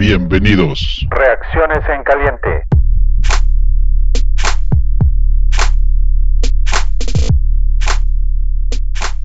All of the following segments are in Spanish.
Bienvenidos. Reacciones en caliente.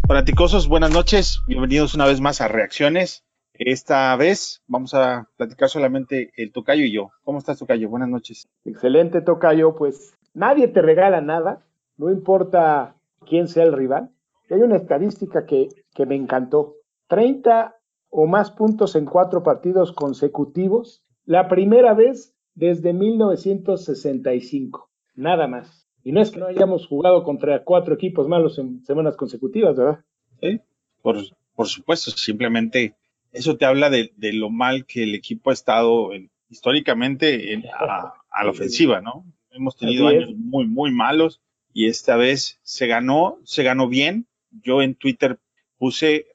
Fanaticosos, buenas noches. Bienvenidos una vez más a Reacciones. Esta vez vamos a platicar solamente el Tocayo y yo. ¿Cómo estás, Tocayo? Buenas noches. Excelente, Tocayo. Pues nadie te regala nada, no importa quién sea el rival. Hay una estadística que, que me encantó. 30 o más puntos en cuatro partidos consecutivos. La primera vez desde 1965. Nada más. Y no es que no hayamos jugado contra cuatro equipos malos en semanas consecutivas, ¿verdad? Sí, por, por supuesto, simplemente eso te habla de, de, lo mal que el equipo ha estado históricamente en, a, a, la ofensiva, ¿no? Hemos tenido años muy, muy malos y esta vez se ganó, se ganó bien. Yo en Twitter puse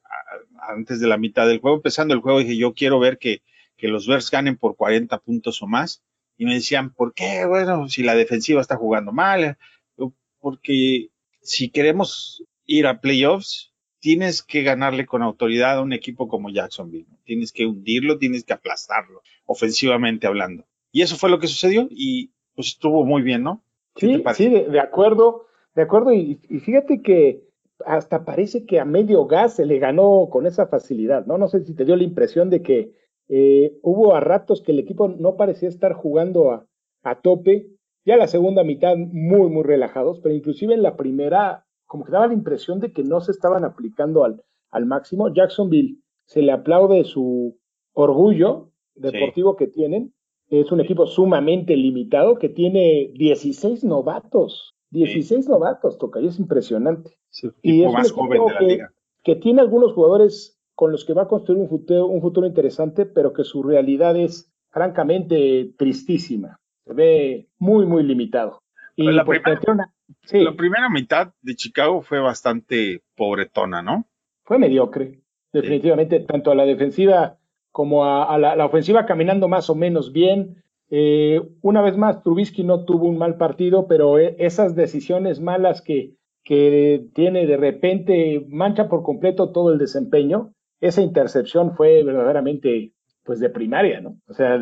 antes de la mitad del juego, empezando el juego, dije, yo quiero ver que, que los Bears ganen por 40 puntos o más y me decían, ¿por qué? Bueno, si la defensiva está jugando mal, porque si queremos ir a playoffs, tienes que ganarle con autoridad a un equipo como Jacksonville. Tienes que hundirlo, tienes que aplastarlo, ofensivamente hablando. Y eso fue lo que sucedió y pues estuvo muy bien, ¿no? Sí, sí, de, acuerdo, de acuerdo. Y, y, fíjate que hasta parece que a medio gas se le ganó con esa facilidad, ¿no? No sé si te dio la impresión de que eh, hubo a ratos que el equipo no parecía estar jugando a, a, tope, ya la segunda mitad muy, muy relajados, pero inclusive en la primera, como que daba la impresión de que no se estaban aplicando al, al máximo. Jacksonville se le aplaude su orgullo deportivo sí. que tienen. Es un equipo sumamente limitado que tiene 16 novatos. 16 sí. novatos, toca, y es impresionante. Sí, y es más joven de la que, liga. que tiene algunos jugadores con los que va a construir un futuro, un futuro interesante, pero que su realidad es francamente tristísima. Se ve muy, muy limitado. Y la, primera, una, sí. la primera mitad de Chicago fue bastante pobretona, ¿no? Fue mediocre, definitivamente, sí. tanto a la defensiva como a, a la, la, ofensiva caminando más o menos bien. Eh, una vez más, Trubisky no tuvo un mal partido, pero eh, esas decisiones malas que, tiene de repente mancha por completo todo el desempeño esa intercepción fue verdaderamente pues de primaria, ¿no? O sea,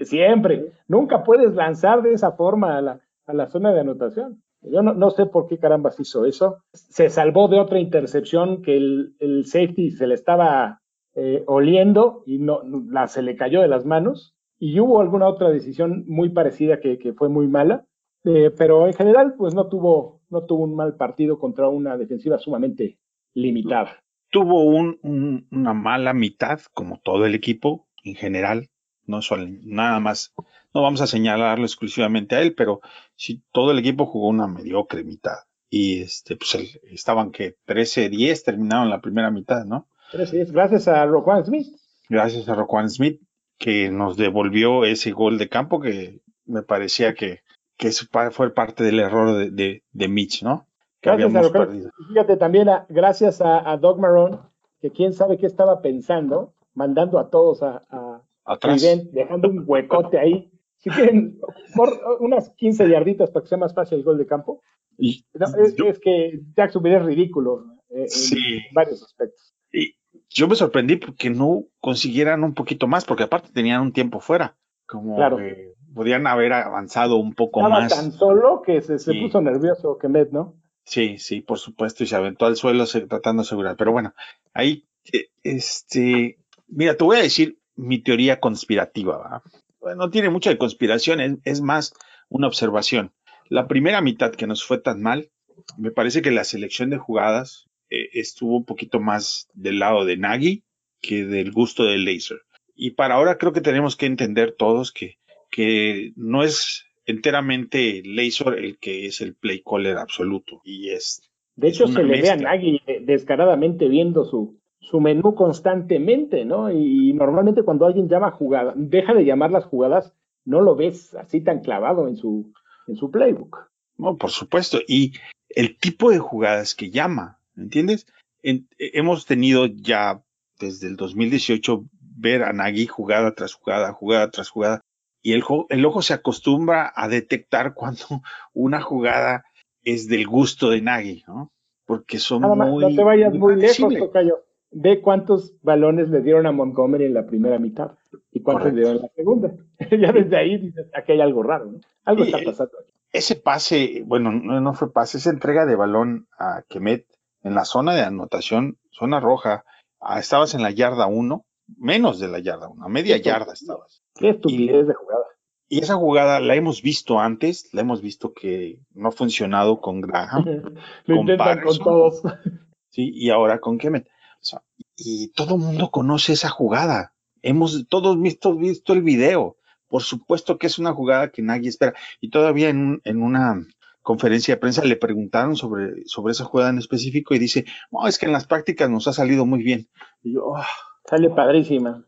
siempre, nunca puedes lanzar de esa forma a la, zona de anotación. Yo no, sé por qué carambas hizo eso. Se salvó de otra intercepción que el, safety se le estaba eh, oliendo y no, se le cayó de las manos. Y hubo alguna otra decisión muy parecida que, que fue muy mala. Eh, pero en general, pues no tuvo, no tuvo un mal partido contra una defensiva sumamente limitada tuvo un, un, una mala mitad, como todo el equipo en general, no solo nada más, no vamos a señalarlo exclusivamente a él, pero sí todo el equipo jugó una mediocre mitad. Y este, pues el, estaban que 13-10 terminaron la primera mitad, ¿no? 13-10, gracias a Roquan Smith. Gracias a Roquan Smith, que nos devolvió ese gol de campo que me parecía que, que eso fue parte del error de, de, de Mitch, ¿no? que gracias habíamos a lo perdido. Fíjate también, a, gracias a, a, Doug Marrone, que quién sabe qué estaba pensando, mandando a todos a, a Atrás. Dejando un huecote ahí. Si quieren, por unas 15 yarditas para que sea más fácil el gol de campo. Y, no, es, yo, es, que Jacksonville es ridículo eh, sí. en varios aspectos. Y yo me sorprendí porque no consiguieran un poquito más, porque aparte tenían un tiempo fuera. Como claro. que podían haber avanzado un poco Estaba más. tan solo que se, se puso nervioso Kemet, ¿no? Sí, sí, por supuesto, y se aventó al suelo tratando de asegurar. Pero bueno, ahí, este, mira, te voy a decir mi teoría conspirativa, ¿va? Bueno, no tiene mucho de conspiración, es, es, más una observación. La primera mitad que nos fue tan mal, me parece que la selección de jugadas eh, estuvo un poquito más del lado de Nagy que del gusto del Laser. Y para ahora creo que tenemos que entender todos que, que no es enteramente Laser el que es el play caller absoluto. Y es. De hecho, se le ve a Nagy descaradamente viendo su, su menú constantemente, ¿no? Y normalmente cuando alguien llama jugada, deja de llamar las jugadas, no lo ves así tan clavado en su, en su playbook. No, por supuesto. Y el tipo de jugadas que llama, ¿entiendes? En, hemos tenido ya desde el 2018 ver a Nagy jugada tras jugada, jugada tras jugada, y el, el, ojo se acostumbra a detectar cuando una jugada es del gusto de Nagy, ¿no? Porque son Nada muy. No te vayas muy, muy lejos, Tocayo. ve cuántos balones le dieron a Montgomery en la primera mitad y cuántos le dieron en la segunda. ya desde ahí dices, aquí hay algo raro, ¿no? Algo está pasando aquí. Ese pase, bueno, no, fue pase, esa entrega de balón a Kemet en la zona de anotación, zona roja, ah, estabas en la yarda 1, menos de la yarda 1, a media yarda estabas. Qué estupidez de jugada. Y esa jugada la hemos visto antes, la hemos visto que no ha funcionado con Graham. Lo intentan con todos. Sí, y ahora con Kemet. y todo el mundo conoce esa jugada. Hemos todos visto, visto el video. Por supuesto que es una jugada que nadie espera. Y todavía en, en una conferencia de prensa le preguntaron sobre, sobre esa jugada en específico y dice, no, es que en las prácticas nos ha salido muy bien. Y yo, oh". Sale padrísima.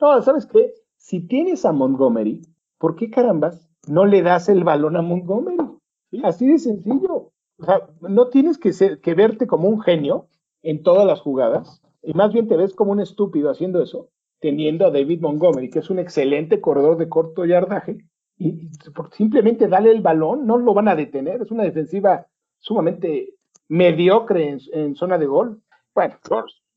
No, ¿sabes qué? Si tienes a Montgomery, ¿por qué carambas no le das el balón a Montgomery? Así de sencillo. O sea, no tienes que, ser, que verte como un genio en todas las jugadas, y más bien te ves como un estúpido haciendo eso, teniendo a David Montgomery, que es un excelente corredor de corto yardaje, y, simplemente dale el balón, no lo van a detener, es una defensiva sumamente mediocre en, zona de gol. Bueno.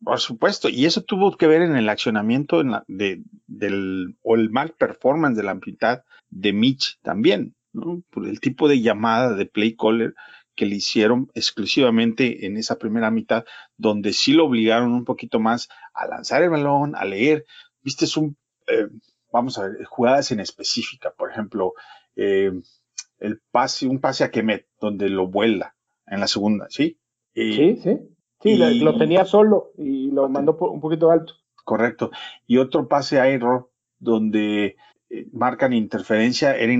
Por, supuesto, y eso tuvo que ver en el accionamiento de, del, o el mal performance de la mitad de Mitch también, ¿no? Por el tipo de llamada de play caller que le hicieron exclusivamente en esa primera mitad, donde sí lo obligaron un poquito más a lanzar el balón, a leer. Viste, es un, eh, vamos a ver, jugadas en específica, por ejemplo, eh, el pase, un pase a Kemet, donde lo vuela en la segunda, ¿sí? sí, sí. Sí, lo tenía solo y lo mandó un poquito alto. Correcto. Y otro pase a error donde eh, marcan interferencia, era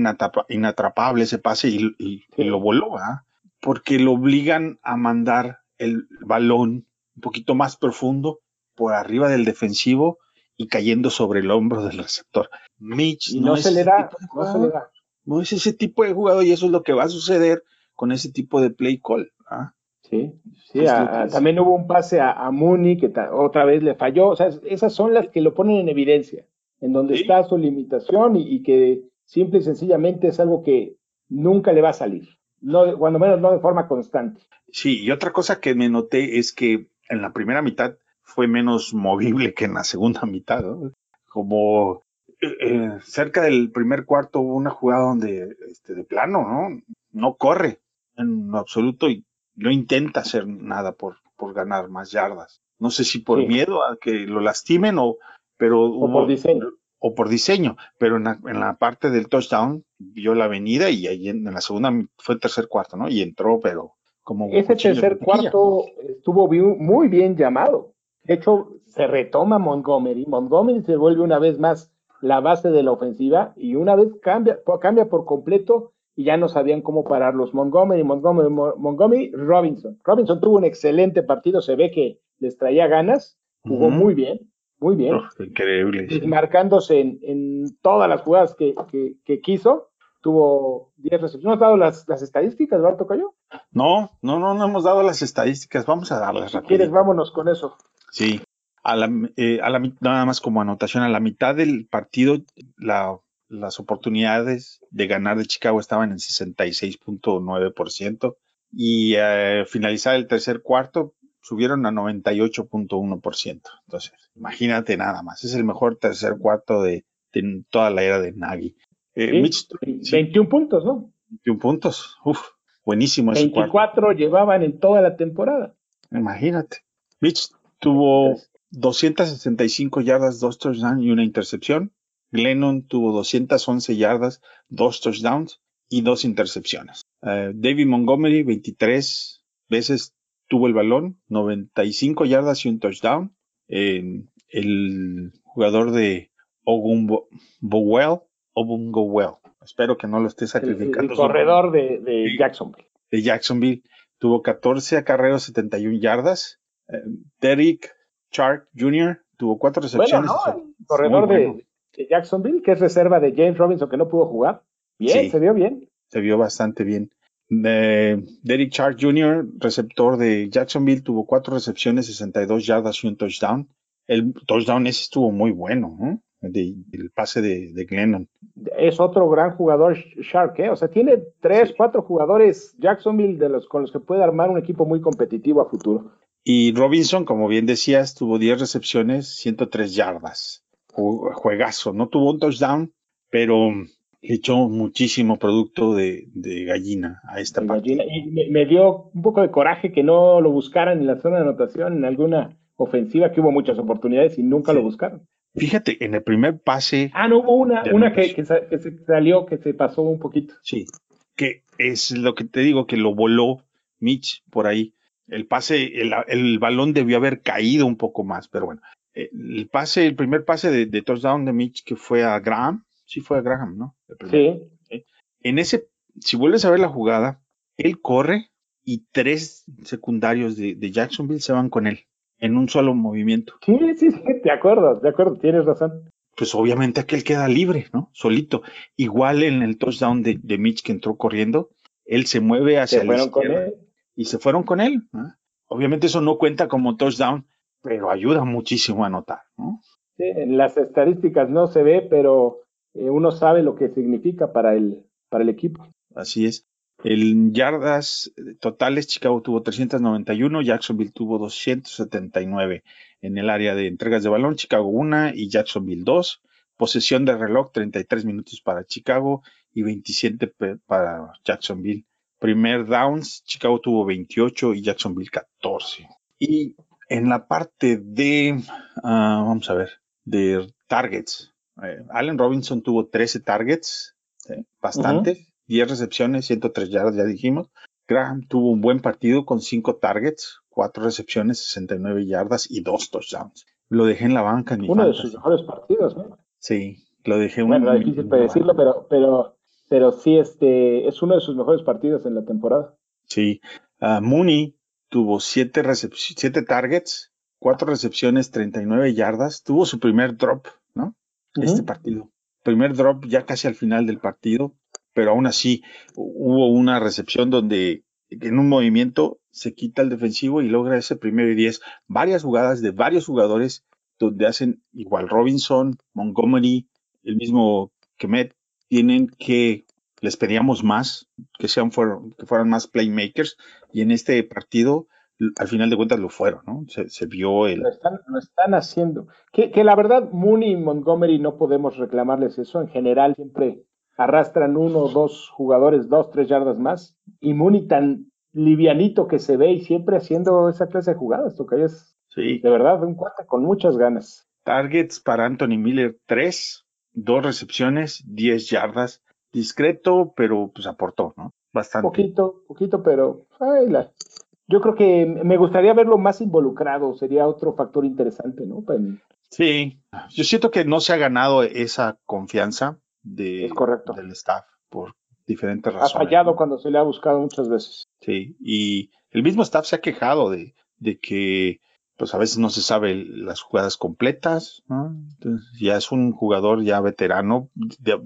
inatrapable ese pase y, lo voló, ¿ah? porque lo obligan a mandar el balón un poquito más profundo por arriba del defensivo y cayendo sobre el hombro del receptor. Mitch no, se le da, no se le da. No es ese tipo de jugador y eso es lo que va a suceder con ese tipo de play call. ¿ah? Sí, sí también hubo un pase a, Mooney que otra vez le falló. O sea, esas son las que lo ponen en evidencia, en donde está su limitación y, y, que simple y sencillamente es algo que nunca le va a salir no, cuando menos no de forma constante. Sí, y otra cosa que me noté es que en la primera mitad fue menos movible que en la segunda mitad, como eh, eh, cerca del primer cuarto hubo una jugada donde este, de plano, ¿no? No corre en absoluto y no intenta hacer nada por, por ganar más yardas. No sé si por miedo a que lo lastimen o, pero o por diseño o por diseño, pero en la, parte del touchdown vio la avenida y ahí en, la segunda fue el tercer cuarto, ¿no? Y entró, pero como... Ese tercer cuarto estuvo muy bien llamado. De hecho, se retoma Montgomery. Montgomery se vuelve una vez más la base de la ofensiva y una vez cambia, cambia por completo y ya no sabían cómo pararlos. Montgomery, Montgomery, Montgomery, Robinson. Robinson tuvo un excelente partido, se ve que les traía ganas, jugó muy bien muy bien. increíble. Marcándose en, todas las jugadas que, quiso. Tuvo 10 recepciones. ¿No has dado las, estadísticas, Eduardo Cayo? No, no, no, no hemos dado las estadísticas. Vamos a darlas rápido. quieres, vámonos con eso. Sí. A la, eh, a la, nada más como anotación, a la mitad del partido, las oportunidades de ganar de Chicago estaban en 66.9% y eh, finalizar el tercer cuarto subieron a 98.1%. Entonces, imagínate nada más. Es el mejor tercer cuarto de, toda la era de Nagy. Eh, 21 puntos, ¿no? 21 puntos. Uf, buenísimo ese 24 llevaban en toda la temporada. Imagínate. Mitch tuvo 265 yardas, dos touchdowns y una intercepción. Glennon tuvo 211 yardas, dos touchdowns y dos intercepciones. Eh, David Montgomery, 23 veces tuvo el balón, 95 yardas y un touchdown. el jugador de Ogunbowell, Ogunbowell, espero que no lo esté sacrificando. El, corredor de, Jacksonville. De Jacksonville tuvo 14 acarreos, 71 yardas. Eh, Derek Chark Jr. tuvo cuatro recepciones. Bueno, el corredor de, Jacksonville, que es reserva de James Robinson, que no pudo jugar. Bien, se vio bien. Se vio bastante bien. Derek Chark Jr., receptor de Jacksonville, tuvo cuatro recepciones, 62 yardas y un touchdown. El touchdown ese estuvo muy bueno, el pase de, Glennon. Es otro gran jugador Shark, ¿eh? o sea, tiene tres, cuatro jugadores Jacksonville de los con los que puede armar un equipo muy competitivo a futuro. Y Robinson, como bien decías, tuvo 10 recepciones, 103 yardas. Juegazo, no tuvo un touchdown, pero le echó muchísimo producto de, gallina a esta partida. Y me, dio un poco de coraje que no lo buscaran en la zona de anotación, en alguna ofensiva, que hubo muchas oportunidades y nunca lo buscaron. Fíjate, en el primer pase. Ah, no, hubo una, una que, que, se salió, que se pasó un poquito. Sí, que es lo que te digo, que lo voló Mitch por ahí. El pase, el, balón debió haber caído un poco más, pero bueno. El pase, el primer pase de, touchdown de Mitch que fue a Graham, sí fue a Graham, ¿no? Sí. En ese, si vuelves a ver la jugada, él corre y tres secundarios de, de Jacksonville se van con él en un solo movimiento. Sí, sí, sí, de acuerdo, de acuerdo, tienes razón. Pues obviamente aquel queda libre, ¿no? Solito. Igual en el touchdown de, de Mitch que entró corriendo, él se mueve hacia la izquierda y se fueron con él. Obviamente eso no cuenta como touchdown, pero ayuda muchísimo a anotar, ¿no? Sí, en las estadísticas no se ve, pero eh, uno sabe lo que significa para el, para el equipo. Así es. En yardas totales, Chicago tuvo 391, Jacksonville tuvo 279 en el área de entregas de balón, Chicago 1 y Jacksonville 2. Posesión de reloj, 33 minutos para Chicago y 27 para Jacksonville. Primer downs, Chicago tuvo 28 y Jacksonville 14. Y en la parte de, ah, vamos a ver, de targets, eh, Allen Robinson tuvo 13 targets, bastante. 10 recepciones, 103 yardas, ya dijimos. Graham tuvo un buen partido con 5 targets, 4 recepciones, 69 yardas y 2 touchdowns. Lo dejé en la banca. En Uno de sus mejores partidos, ¿no? Sí, lo dejé Bueno, es difícil predecirlo, pero, pero, pero sí, este, es uno de sus mejores partidos en la temporada. Sí. Uh, Mooney tuvo 7 siete targets, 4 recepciones, 39 yardas. Tuvo su primer drop, ¿no? Este partido. Primer drop ya casi al final del partido pero aún así hubo una recepción donde en un movimiento se quita el defensivo y logra ese primero y diez. Varias jugadas de varios jugadores donde hacen igual Robinson, Montgomery, el mismo Kemet, tienen que, les pedíamos más, que, sean que fueran más playmakers, y en este partido, al final de cuentas, lo fueron, ¿no? Se, vio el... Lo están, lo están haciendo. Que, que, la verdad, Mooney y Montgomery no podemos reclamarles eso. En general, siempre arrastran uno o dos jugadores, dos, tres yardas más. Y Mooney tan livianito que se ve y siempre haciendo esa clase de jugadas, que es sí. de verdad un cuate con muchas ganas. Targets para Anthony Miller, tres, dos recepciones, diez yardas. Discreto, pero pues aportó, ¿no? Bastante. Poquito, poquito, pero yo creo que me gustaría verlo más involucrado, sería otro factor interesante, ¿no? Sí, yo siento que no se ha ganado esa confianza de, correcto. del staff por diferentes razones. Ha fallado cuando se le ha buscado muchas veces. Sí, y el mismo staff se ha quejado de, de que pues a veces no se sabe las jugadas completas, Entonces, ya es un jugador ya veterano,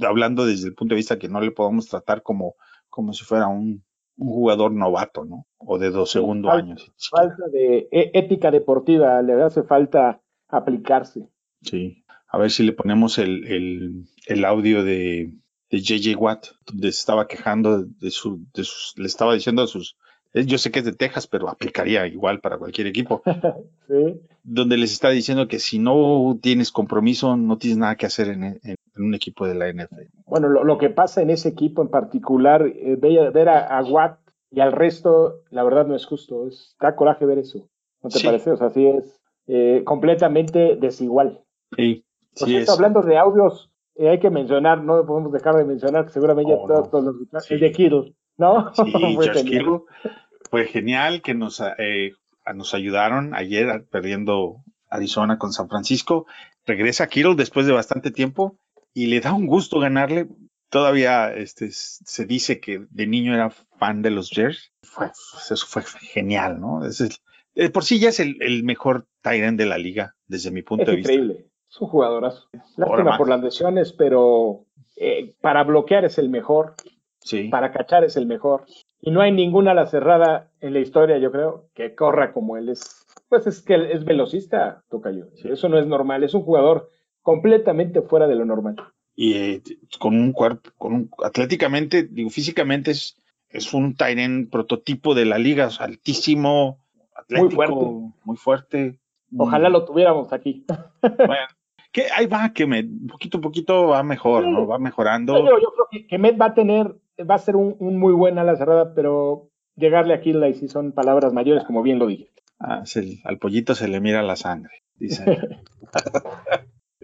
hablando desde el punto de vista que no le podemos tratar como, como si fuera un, un jugador novato, ¿no? O de dos segundos años. Falta de e, ética deportiva, le hace falta aplicarse. Sí. A ver si le ponemos el, el, audio de, de JJ Watt, donde se estaba quejando de, su, de sus, le estaba diciendo a sus, yo sé que es de Texas, pero aplicaría igual para cualquier equipo. sí. Donde les está diciendo que si no tienes compromiso, no tienes nada que hacer en, un equipo de la NFL. Bueno, lo, que pasa en ese equipo en particular, eh, ver, a, Watt y al resto, la verdad no es justo. Es, da coraje ver eso. ¿No te parece? O sea, sí es eh, completamente desigual. Sí. Por hablando de audios, eh, hay que mencionar, no podemos dejar de mencionar que seguramente ya todos, los el de Kittle, ¿no? Sí, Fue genial que nos, eh, nos ayudaron ayer perdiendo Arizona con San Francisco. Regresa Kittle después de bastante tiempo y le da un gusto ganarle. Todavía este, se dice que de niño era fan de los Jers. Fue, eso fue genial, ¿no? Es por sí ya es el, mejor Tyrant de la liga, desde mi punto de vista. Increíble. Es un jugadorazo. Lástima por las lesiones, pero eh, para bloquear es el mejor. Sí. Para cachar es el mejor. Y no hay ninguna ala cerrada en la historia, yo creo, que corra como él es. Pues es que es velocista, Tocayo. Eso no es normal. Es un jugador completamente fuera de lo normal. Y eh, con un cuerpo, con un, atléticamente, digo, físicamente es, es un Tyren prototipo de la liga, altísimo, atlético, muy fuerte. Muy fuerte. Ojalá lo tuviéramos aquí. bueno, que ahí va, que me, poquito a poquito va mejor, ¿no? Va mejorando. Yo, yo, creo que, Met va a tener, va a ser un, muy buen ala cerrada, pero llegarle aquí la sí son palabras mayores, como bien lo dije. Ah, al pollito se le mira la sangre, dice.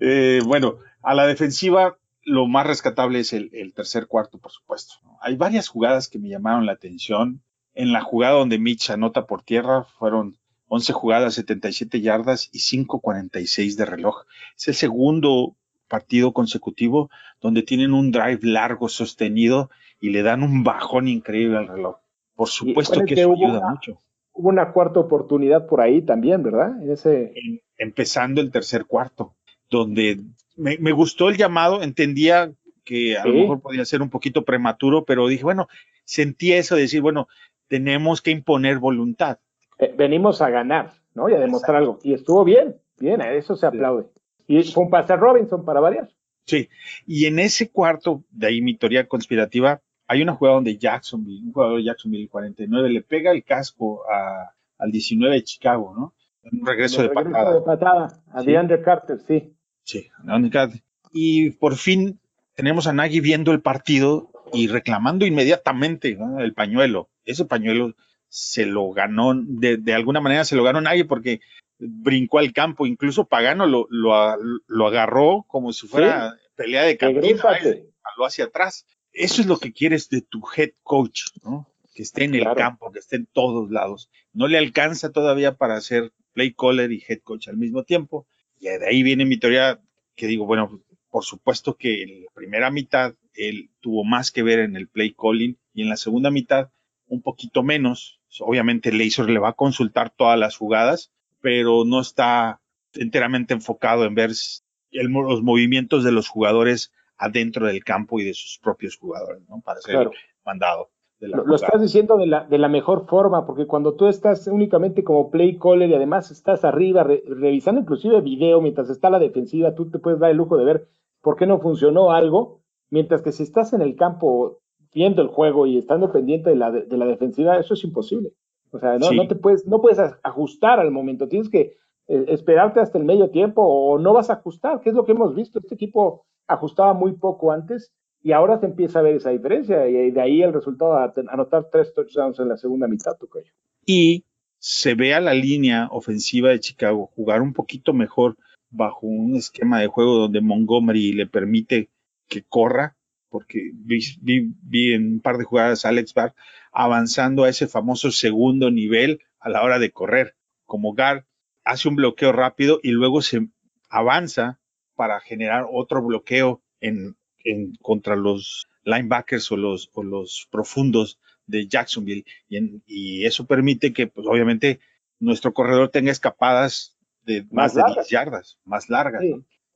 Eh, bueno, a la defensiva lo más rescatable es el, tercer cuarto, por supuesto. Hay varias jugadas que me llamaron la atención. En la jugada donde Mitch anota por tierra fueron 11 jugadas, 77 yardas y 5.46 de reloj. Es el segundo partido consecutivo donde tienen un drive largo sostenido y le dan un bajón increíble al reloj. Por supuesto que eso ayuda mucho. Hubo una cuarta oportunidad por ahí también, ¿verdad? En ese... empezando el tercer cuarto, donde me, gustó el llamado, entendía que a lo mejor podía ser un poquito prematuro, pero dije, bueno, sentí eso de decir, bueno, tenemos que imponer voluntad. Eh, venimos a ganar, ¿no? Y a demostrar algo. Y estuvo bien, bien, a eso se aplaude. Y fue un pase Robinson para variar. Sí, y en ese cuarto, de ahí mi teoría conspirativa, hay una jugada donde Jacksonville, un jugador de Jacksonville 49, le pega el casco al 19 de Chicago, ¿no? un regreso, de, patada. de patada. a DeAndre Carter, sí. Sí, y por fin tenemos a Nagy viendo el partido y reclamando inmediatamente el pañuelo. Ese pañuelo se lo ganó, de, alguna manera se lo ganó Nagy porque brincó al campo, incluso Pagano lo, lo, agarró como si fuera pelea de cantina, lo hacia atrás. Eso es lo que quieres de tu head coach, ¿no? Que esté en el campo, que esté en todos lados. No le alcanza todavía para ser play caller y head coach al mismo tiempo, y de ahí viene mi teoría que digo, bueno, por supuesto que en la primera mitad él tuvo más que ver en el play calling y en la segunda mitad un poquito menos. Obviamente Laser le va a consultar todas las jugadas, pero no está enteramente enfocado en ver los movimientos de los jugadores adentro del campo y de sus propios jugadores, ¿no? Para ser mandado lo, estás diciendo de la, de la mejor forma, porque cuando tú estás únicamente como play caller y además estás arriba revisando inclusive video mientras está la defensiva, tú te puedes dar el lujo de ver por qué no funcionó algo, mientras que si estás en el campo viendo el juego y estando pendiente de la, de, la defensiva, eso es imposible. O sea, no, no te puedes, no puedes ajustar al momento, tienes que eh, esperarte hasta el medio tiempo o no vas a ajustar, que es lo que hemos visto. Este equipo ajustaba muy poco antes y ahora se empieza a ver esa diferencia y de ahí el resultado de anotar tres touchdowns en la segunda mitad, Tocayo. Y se ve a la línea ofensiva de Chicago jugar un poquito mejor bajo un esquema de juego donde Montgomery le permite que corra, porque vi, en un par de jugadas a Alex Barr avanzando a ese famoso segundo nivel a la hora de correr. Como Gar hace un bloqueo rápido y luego se avanza para generar otro bloqueo en en, contra los linebackers o los, o los profundos de Jacksonville y, eso permite que pues obviamente nuestro corredor tenga escapadas de más, de 10 yardas, más largas.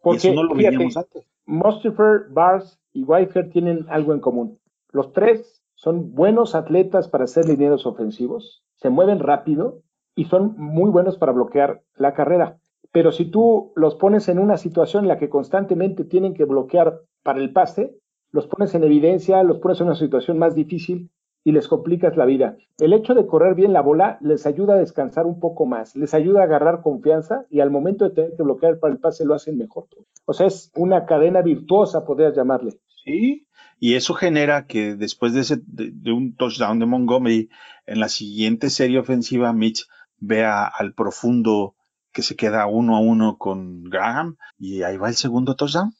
Porque, eso no lo veíamos antes. Mustafer, Bars y Whitehead tienen algo en común. Los tres son buenos atletas para ser linieros ofensivos, se mueven rápido y son muy buenos para bloquear la carrera. Pero si tú los pones en una situación en la que constantemente tienen que bloquear para el pase, los pones en evidencia, los pones en una situación más difícil y les complicas la vida. El hecho de correr bien la bola les ayuda a descansar un poco más, les ayuda a agarrar confianza y al momento de tener que bloquear para el pase lo hacen mejor. O sea, es una cadena virtuosa, podrías llamarle. Sí, y eso genera que después de, ese, de, un touchdown de Montgomery, en la siguiente serie ofensiva, Mitch vea al profundo que se queda uno a uno con Graham y ahí va el segundo touchdown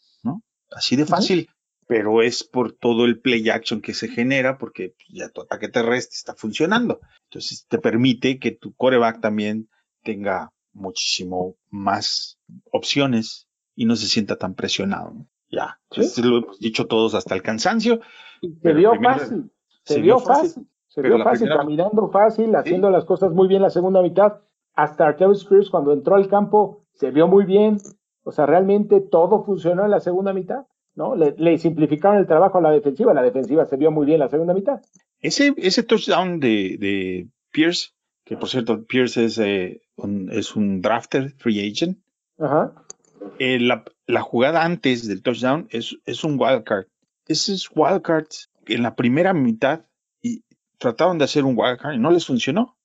así de fácil, pero es por todo el play action que se genera porque ya tu ataque terrestre está funcionando. Entonces te permite que tu coreback también tenga muchísimo más opciones y no se sienta tan presionado. Ya, lo hemos dicho todos hasta el cansancio. Se vio fácil, se, vio fácil, se vio fácil, caminando fácil, haciendo las cosas muy bien la segunda mitad. Hasta Arteus Spears cuando entró al campo se vio muy bien, o sea, realmente todo funcionó en la segunda mitad, ¿no? Le, simplificaron el trabajo a la defensiva, la defensiva se vio muy bien la segunda mitad. Ese, ese touchdown de, de Pierce, que por cierto, Pierce es, eh, un, es un drafter, free agent. Ajá. Eh, la, la, jugada antes del touchdown es, es un wildcard. Esos wildcards en la primera mitad y trataron de hacer un wildcard y no les funcionó.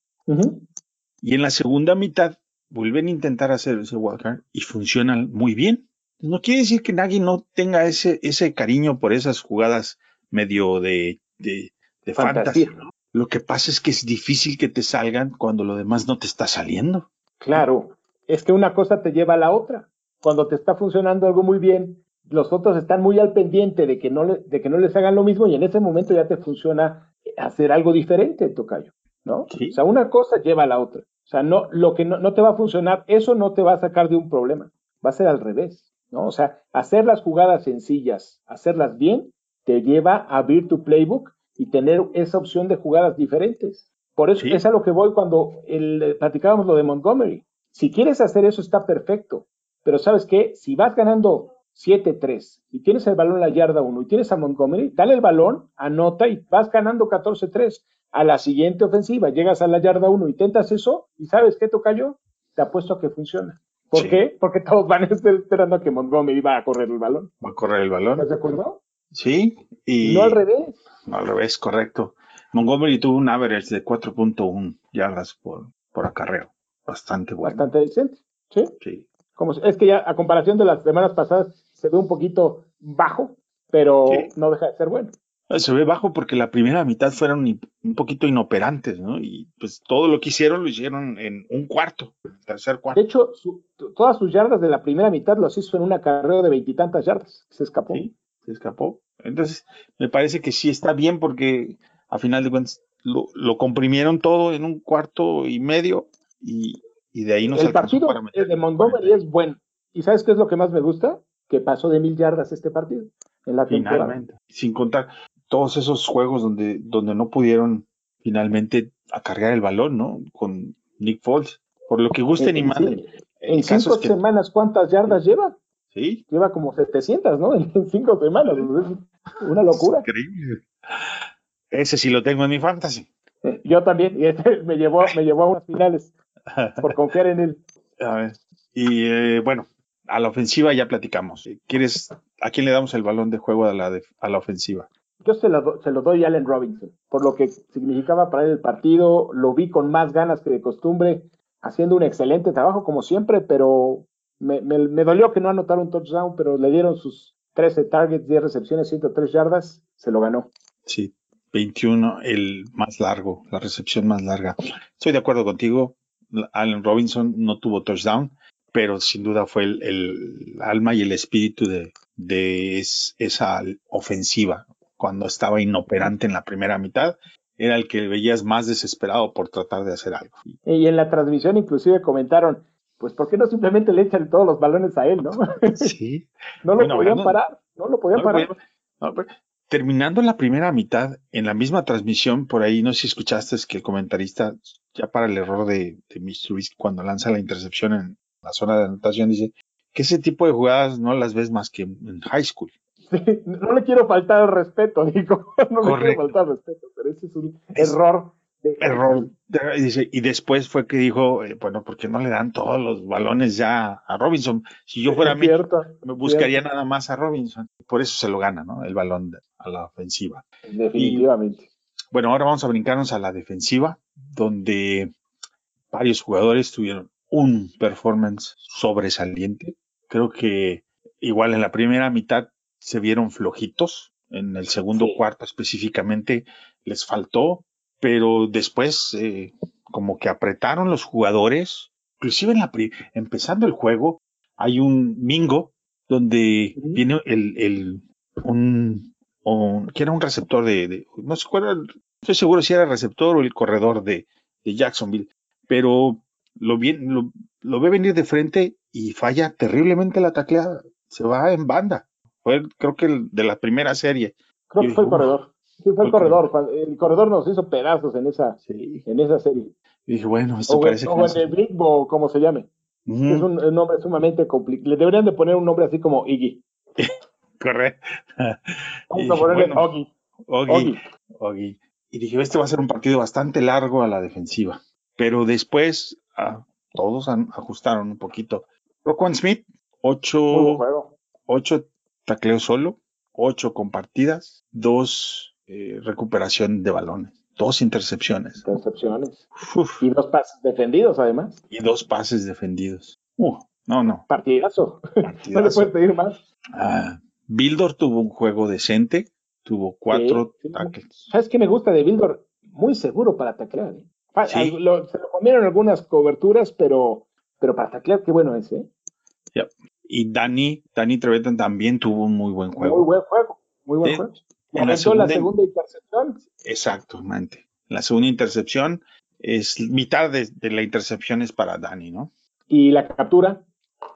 Y en la segunda mitad vuelven a intentar hacer ese wildcard y funcionan muy bien. No quiere decir que nadie no tenga ese, ese cariño por esas jugadas medio de, de, de fantasía. Lo que pasa es que es difícil que te salgan cuando lo demás no te está saliendo. Claro, es que una cosa te lleva a la otra. Cuando te está funcionando algo muy bien, los otros están muy al pendiente de que no, le, de que no les hagan lo mismo y en ese momento ya te funciona hacer algo diferente, Tocayo, ¿no? O sea, una cosa lleva a la otra. O sea, no, lo que no, no te va a funcionar, eso no te va a sacar de un problema. Va a ser al revés, ¿no? O sea, hacer las jugadas sencillas, hacerlas bien, te lleva a abrir tu playbook y tener esa opción de jugadas diferentes. Por eso es a lo que voy cuando el, platicábamos lo de Montgomery. Si quieres hacer eso está perfecto, pero ¿sabes qué? Si vas ganando 7-3 y tienes el balón en la yarda 1 y tienes a Montgomery, dale el balón, anota y vas ganando 14-3. A la siguiente ofensiva, llegas a la yarda 1, intentas eso y ¿sabes qué yo Te apuesto a que funciona. ¿Por qué? Porque todos van a estar esperando a que Montgomery va a correr el balón. Va a correr el balón. ¿Estás de acuerdo? Sí. Y no al revés. No al revés, correcto. Montgomery tuvo un average de 4.1 yardas por, por acarreo. Bastante bueno. Bastante decente. Sí. Sí es que ya a comparación de las semanas pasadas se ve un poquito bajo, pero no deja de ser bueno. Se ve bajo porque la primera mitad fueron un poquito inoperantes, ¿no? Y pues todo lo que hicieron lo hicieron en un cuarto, tercer cuarto. De hecho, todas sus yardas de la primera mitad los hizo en una carrera de veintitantas yardas. Se escapó. Sí, se escapó. Entonces, me parece que sí está bien porque a final de cuentas lo, lo comprimieron todo en un cuarto y medio y, y de ahí nos El partido de Montgomery es bueno. ¿Y sabes qué es lo que más me gusta? Que pasó de mil yardas este partido en la Finalmente. Sin contar todos esos juegos donde, donde no pudieron finalmente acarrear el balón, ¿no? Con Nick Foles. Por lo que gusten y manden. En cinco semanas, ¿cuántas yardas lleva? Sí. Lleva como 700, ¿no? En cinco semanas. Una locura. Increíble. Ese sí lo tengo en mi fantasy. Eh, yo también. Y este me llevó, me llevó a unas finales por confiar en él. A ver. Y eh, bueno, a la ofensiva ya platicamos. ¿Quieres, ¿A quién le damos el balón de juego a la, a la ofensiva? Yo se lo, se lo doy a Allen Robinson, por lo que significaba para él el partido. Lo vi con más ganas que de costumbre, haciendo un excelente trabajo como siempre, pero me, me, dolió que no anotara un touchdown, pero le dieron sus 13 targets, 10 recepciones, 103 yardas, se lo ganó. Sí, 21, el más largo, la recepción más larga. Estoy de acuerdo contigo. Allen Robinson no tuvo touchdown, pero sin duda fue el, alma y el espíritu de, esa ofensiva. Cuando estaba inoperante en la primera mitad, era el que veías más desesperado por tratar de hacer algo. Y en la transmisión inclusive comentaron, pues ¿por qué no simplemente le echan todos los balones a él, no? Sí. no lo podían parar, no lo podían parar terminando la primera mitad, en la misma transmisión, por ahí no sé si escuchaste que el comentarista, ya para el error de, de Mr. cuando lanza la intercepción en la zona de anotación, dice que ese tipo de jugadas no las ves más que en high school. Sí, no le quiero faltar el respeto, digo, no le quiero faltar el respeto, pero ese es un error error. Y después fue que dijo, eh, bueno, ¿por qué no le dan todos los balones ya a Robinson? Si yo fuera mí, me buscaría nada más a Robinson. Por eso se lo gana, ¿no? El balón a la ofensiva. Definitivamente. bueno, ahora vamos a brincarnos a la defensiva, donde varios jugadores tuvieron un performance sobresaliente. Creo que igual en la primera mitad se vieron flojitos. En el segundo cuarto específicamente les faltó pero después eh, como que apretaron los jugadores, inclusive en la empezando el juego hay un mingo donde viene el, el un, que era un receptor de, no sé cuál no estoy seguro si era el receptor o el corredor de, de Jacksonville, pero lo, bien, lo, ve venir de frente y falla terriblemente la tacleada, se va en banda, fue creo que de la primera serie. Creo que fue el corredor. Sí, fue el corredor. El corredor nos hizo pedazos en esa, en esa serie. Y dije, bueno, esto parece o en el Big Bo, como se llame. Es un, nombre sumamente complicado. Le deberían de poner un nombre así como Iggy. Correcto. Vamos a ponerle Oggy. Oggy. Y dije, este va a ser un partido bastante largo a la defensiva. Pero después ah, todos ajustaron un poquito. Roquan Smith, ocho, ocho tacleos solo, ocho compartidas, dos eh, recuperación de balones. dos intercepciones. Intercepciones. Y dos pases defendidos, además. Y dos pases defendidos. Uh, no, no. Partidazo. no le puedes pedir más. Ah, Bildor tuvo un juego decente, tuvo cuatro tackles. ¿Sabes qué me gusta de Bildor? Muy seguro para taclear. ¿eh? se lo comieron algunas coberturas, pero, pero para taclear, qué bueno es, ¿eh? Y Dani, Dani Trevetan también tuvo un muy buen juego. Muy buen juego, muy buen juego. En la segunda, la segunda intercepción. Exactamente. La segunda intercepción es mitad de, la intercepción es para Dani, ¿no? ¿Y la captura?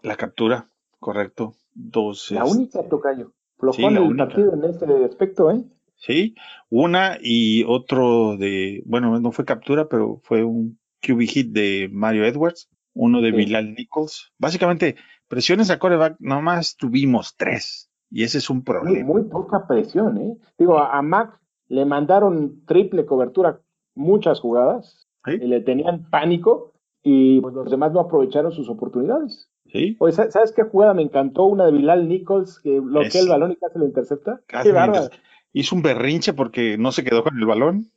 La captura, correcto. Dos. La única tocayo. Flojón el partido en este aspecto, ¿eh? Sí, una y otro de, bueno, no fue captura, pero fue un QB hit de Mario Edwards, uno de Bilal Nichols. Básicamente, presiones a coreback, nomás tuvimos tres. Y ese es un problema. Muy, poca presión, ¿eh? Digo, a, Mac le mandaron triple cobertura muchas jugadas. Y le tenían pánico y pues, los demás no aprovecharon sus oportunidades. Sí. Oye, ¿sabes qué jugada me encantó? Una de Bilal Nichols que bloquea el balón y casi lo intercepta. Casi qué Hizo un berrinche porque no se quedó con el balón.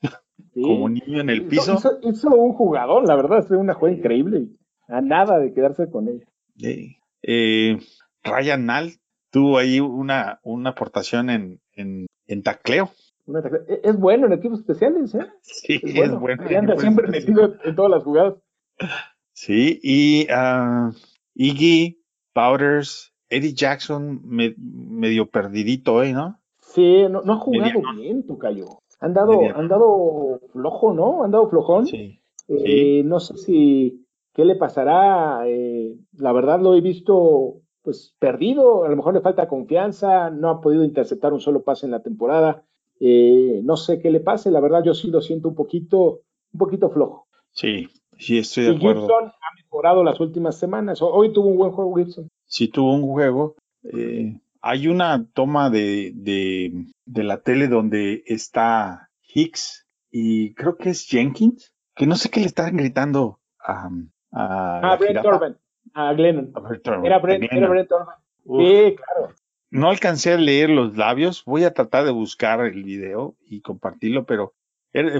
Como niño en el piso. Hizo, un jugador, la verdad, fue una jugada increíble. A nada de quedarse con ella. Sí. Eh, Ryan Nall tuvo ahí una, una aportación en, en, tacleo. E, es bueno en equipos especiales, ¿eh? Sí, es bueno. anda siempre metido en todas las jugadas. Sí, y uh, Iggy, Powders, Eddie Jackson medio perdidito hoy, ¿no? Sí, no, ha jugado bien, Tocayo. Han dado, han dado flojo, ¿no? Han dado flojón. Sí. Eh, no sé si qué le pasará. Eh, la verdad lo he visto pues perdido, a lo mejor le falta confianza, no ha podido interceptar un solo pase en la temporada. Eh, no sé qué le pase, la verdad yo sí lo siento un poquito, un poquito flojo. Sí, sí, estoy de acuerdo. Gibson ha mejorado las últimas semanas. Hoy tuvo un buen juego Gibson. Sí, tuvo un juego. Eh, hay una toma de, de, la tele donde está Hicks y creo que es Jenkins, que no sé qué le están gritando a, a ah, Brent Torben a Glennon. Era Brent, Sí, claro. No alcancé a leer los labios, voy a tratar de buscar el video y compartirlo, pero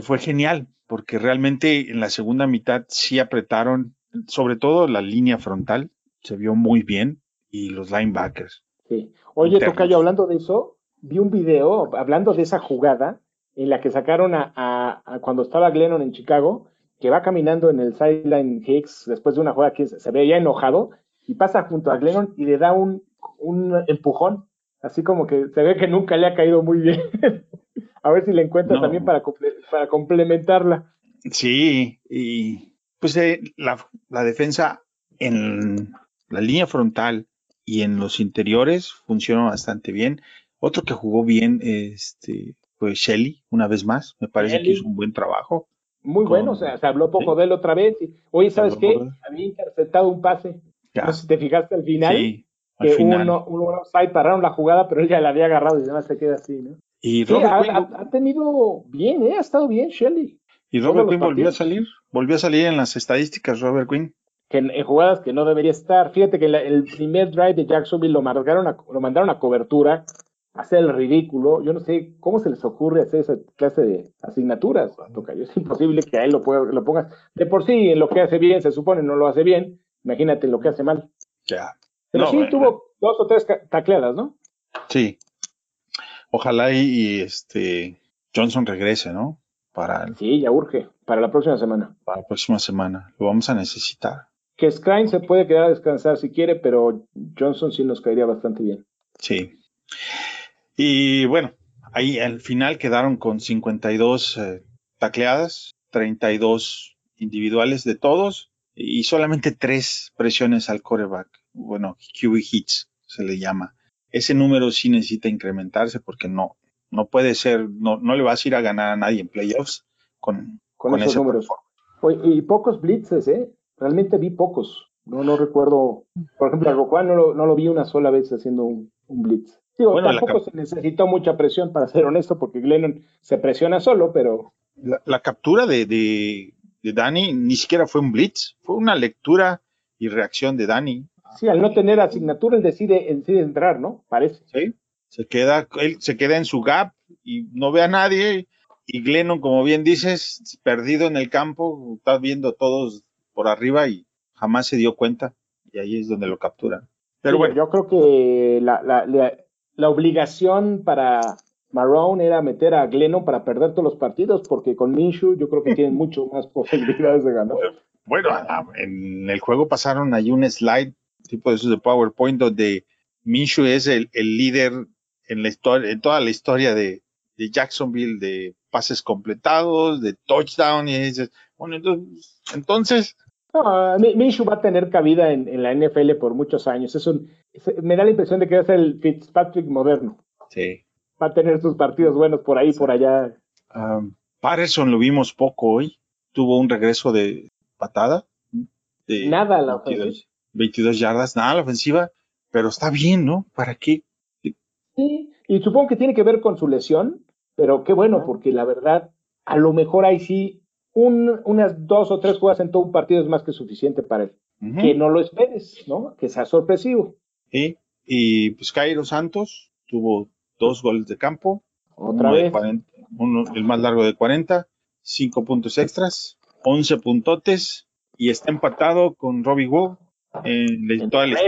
fue genial, porque realmente en la segunda mitad sí apretaron, sobre todo la línea frontal, se vio muy bien, y los linebackers. Sí. Oye, Tocayo, hablando de eso, vi un video hablando de esa jugada en la que sacaron a cuando estaba Glennon en Chicago, que va caminando en el sideline Hicks después de una jugada que se ve ya enojado y pasa junto a Glennon y le da un, empujón, así como que se ve que nunca le ha caído muy bien. a ver si le encuentras también para, para complementarla. Sí, y pues eh, la, la defensa en la línea frontal y en los interiores funciona bastante bien. Otro que jugó bien este, fue Shelly, una vez más. Me parece que hizo un buen trabajo. Muy bueno, o sea, se habló poco de él otra vez. Y, oye, ¿sabes qué? Había interceptado un pase. No sé si te fijaste al final. Sí, que uno, uno side pararon la jugada, pero él ya la había agarrado y además se queda así, ¿no? Y Robert ha, tenido bien, ¿eh? Ha estado bien, Shelly. Y Robert Quinn volvió a salir, volvió a salir en las estadísticas, Robert Quinn. Que en, jugadas que no debería estar. Fíjate que el primer drive de Jacksonville lo, mandaron a, lo mandaron a cobertura hacer el ridículo. Yo no sé cómo se les ocurre hacer esa clase de asignaturas, Tocayo. Es imposible que a él lo, lo pongas. De por sí, en lo que hace bien, se supone, no lo hace bien. Imagínate lo que hace mal. Ya. Pero sí tuvo dos o tres tacleadas, ¿no? Sí. Ojalá y, este Johnson regrese, ¿no? Para Sí, ya urge. Para la próxima semana. Para la próxima semana. Lo vamos a necesitar. Que Skrine se puede quedar a descansar si quiere, pero Johnson sí nos caería bastante bien. Sí. Y bueno, ahí al final quedaron con 52 eh, tacleadas, 32 individuales de todos y solamente tres presiones al coreback. Bueno, QB hits se le llama. Ese número sí necesita incrementarse porque no, no puede ser, no, no le vas a ir a ganar a nadie en playoffs con, con, esos números. y pocos blitzes, ¿eh? Realmente vi pocos. No, no recuerdo. Por ejemplo, a Roquan no lo, no lo vi una sola vez haciendo un blitz tampoco se necesitó mucha presión, para ser honesto, porque Glennon se presiona solo, pero... La, captura de, de, Dani ni siquiera fue un blitz, fue una lectura y reacción de Dani. Sí, al no tener asignatura, él decide, decide entrar, ¿no? Parece. Sí, se queda, él se queda en su gap y no ve a nadie y Glennon, como bien dices, perdido en el campo, está viendo todos por arriba y jamás se dio cuenta. Y ahí es donde lo capturan. Pero bueno. Yo creo que la, la, la, obligación para Marrone era meter a Glennon para perder todos los partidos, porque con Minshew yo creo que tienen mucho más posibilidades de ganar. Bueno, en el juego pasaron ahí un slide, tipo de esos de PowerPoint, donde Minshew es el, líder en la historia, en toda la historia de, de Jacksonville, de pases completados, de touchdown, y dices, bueno, entonces, entonces no, Minshew va a tener cabida en, la NFL por muchos años. Es un, me da la impresión de que es el Fitzpatrick moderno. Sí. Va a tener sus partidos buenos por ahí, por allá. Um, Patterson lo vimos poco hoy. Tuvo un regreso de patada. nada la ofensiva. 22 yardas, nada la ofensiva, pero está bien, ¿no? ¿Para qué? Sí, y supongo que tiene que ver con su lesión, pero qué bueno, porque la verdad, a lo mejor ahí sí unas dos o tres jugadas en todo un partido es más que suficiente para él. Que no lo esperes, ¿no? Que sea sorpresivo. Sí, y pues Cairo Santos tuvo dos goles de campo. Otra vez. uno, el más largo de 40, cinco puntos extras, 11 puntotes y está empatado con Robbie Gould en toda la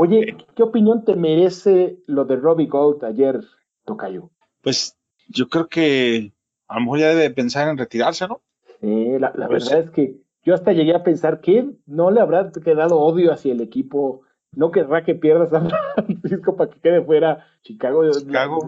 Oye, ¿qué opinión te merece lo de Robbie Gould ayer, Tocayo? Pues yo creo que a lo mejor ya debe pensar en retirarse, ¿no? La, pues verdad es que yo hasta llegué a pensar que no le habrá quedado odio hacia el equipo. No querrá que pierda San Francisco para que quede fuera Chicago.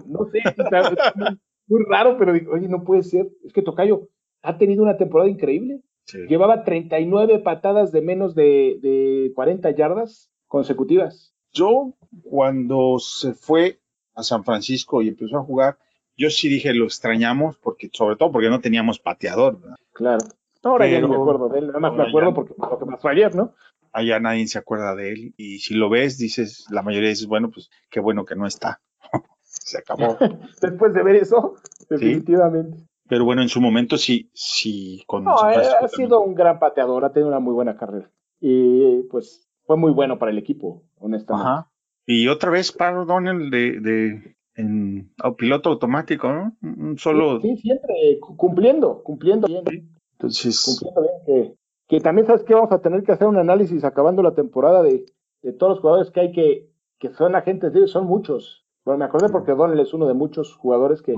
No, sé, es muy, raro, pero digo, oye, no puede ser. Es que Tocayo ha tenido una temporada increíble. Llevaba 39 patadas de menos de, de 40 yardas consecutivas. Yo, cuando se fue a San Francisco y empezó a jugar, yo sí dije lo extrañamos, porque sobre todo porque no teníamos pateador. Claro. Ahora ya no me acuerdo de él, nada más me acuerdo porque lo que pasó ayer, ¿no? Allá nadie se acuerda de él y si lo ves, dices, la mayoría dices, bueno, pues qué bueno que no está. se acabó. Después de ver eso, definitivamente. Pero bueno, en su momento sí, sí. Con no, eh, ha, sido un gran pateador, ha tenido una muy buena carrera. Y pues fue muy bueno para el equipo, honestamente. Ajá. Y otra vez, perdón, el de, en piloto automático, ¿no? Un solo. Sí, siempre cumpliendo, cumpliendo bien. Entonces. Cumpliendo bien. Que, que también sabes que vamos a tener que hacer un análisis acabando la temporada de, de todos los jugadores que hay que, que son agentes de son muchos. Bueno, me acordé porque Donald es uno de muchos jugadores que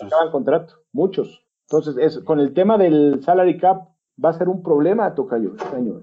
acaban contrato, muchos. Entonces, es, con el tema del salary cap va a ser un problema, Tocayo, este año.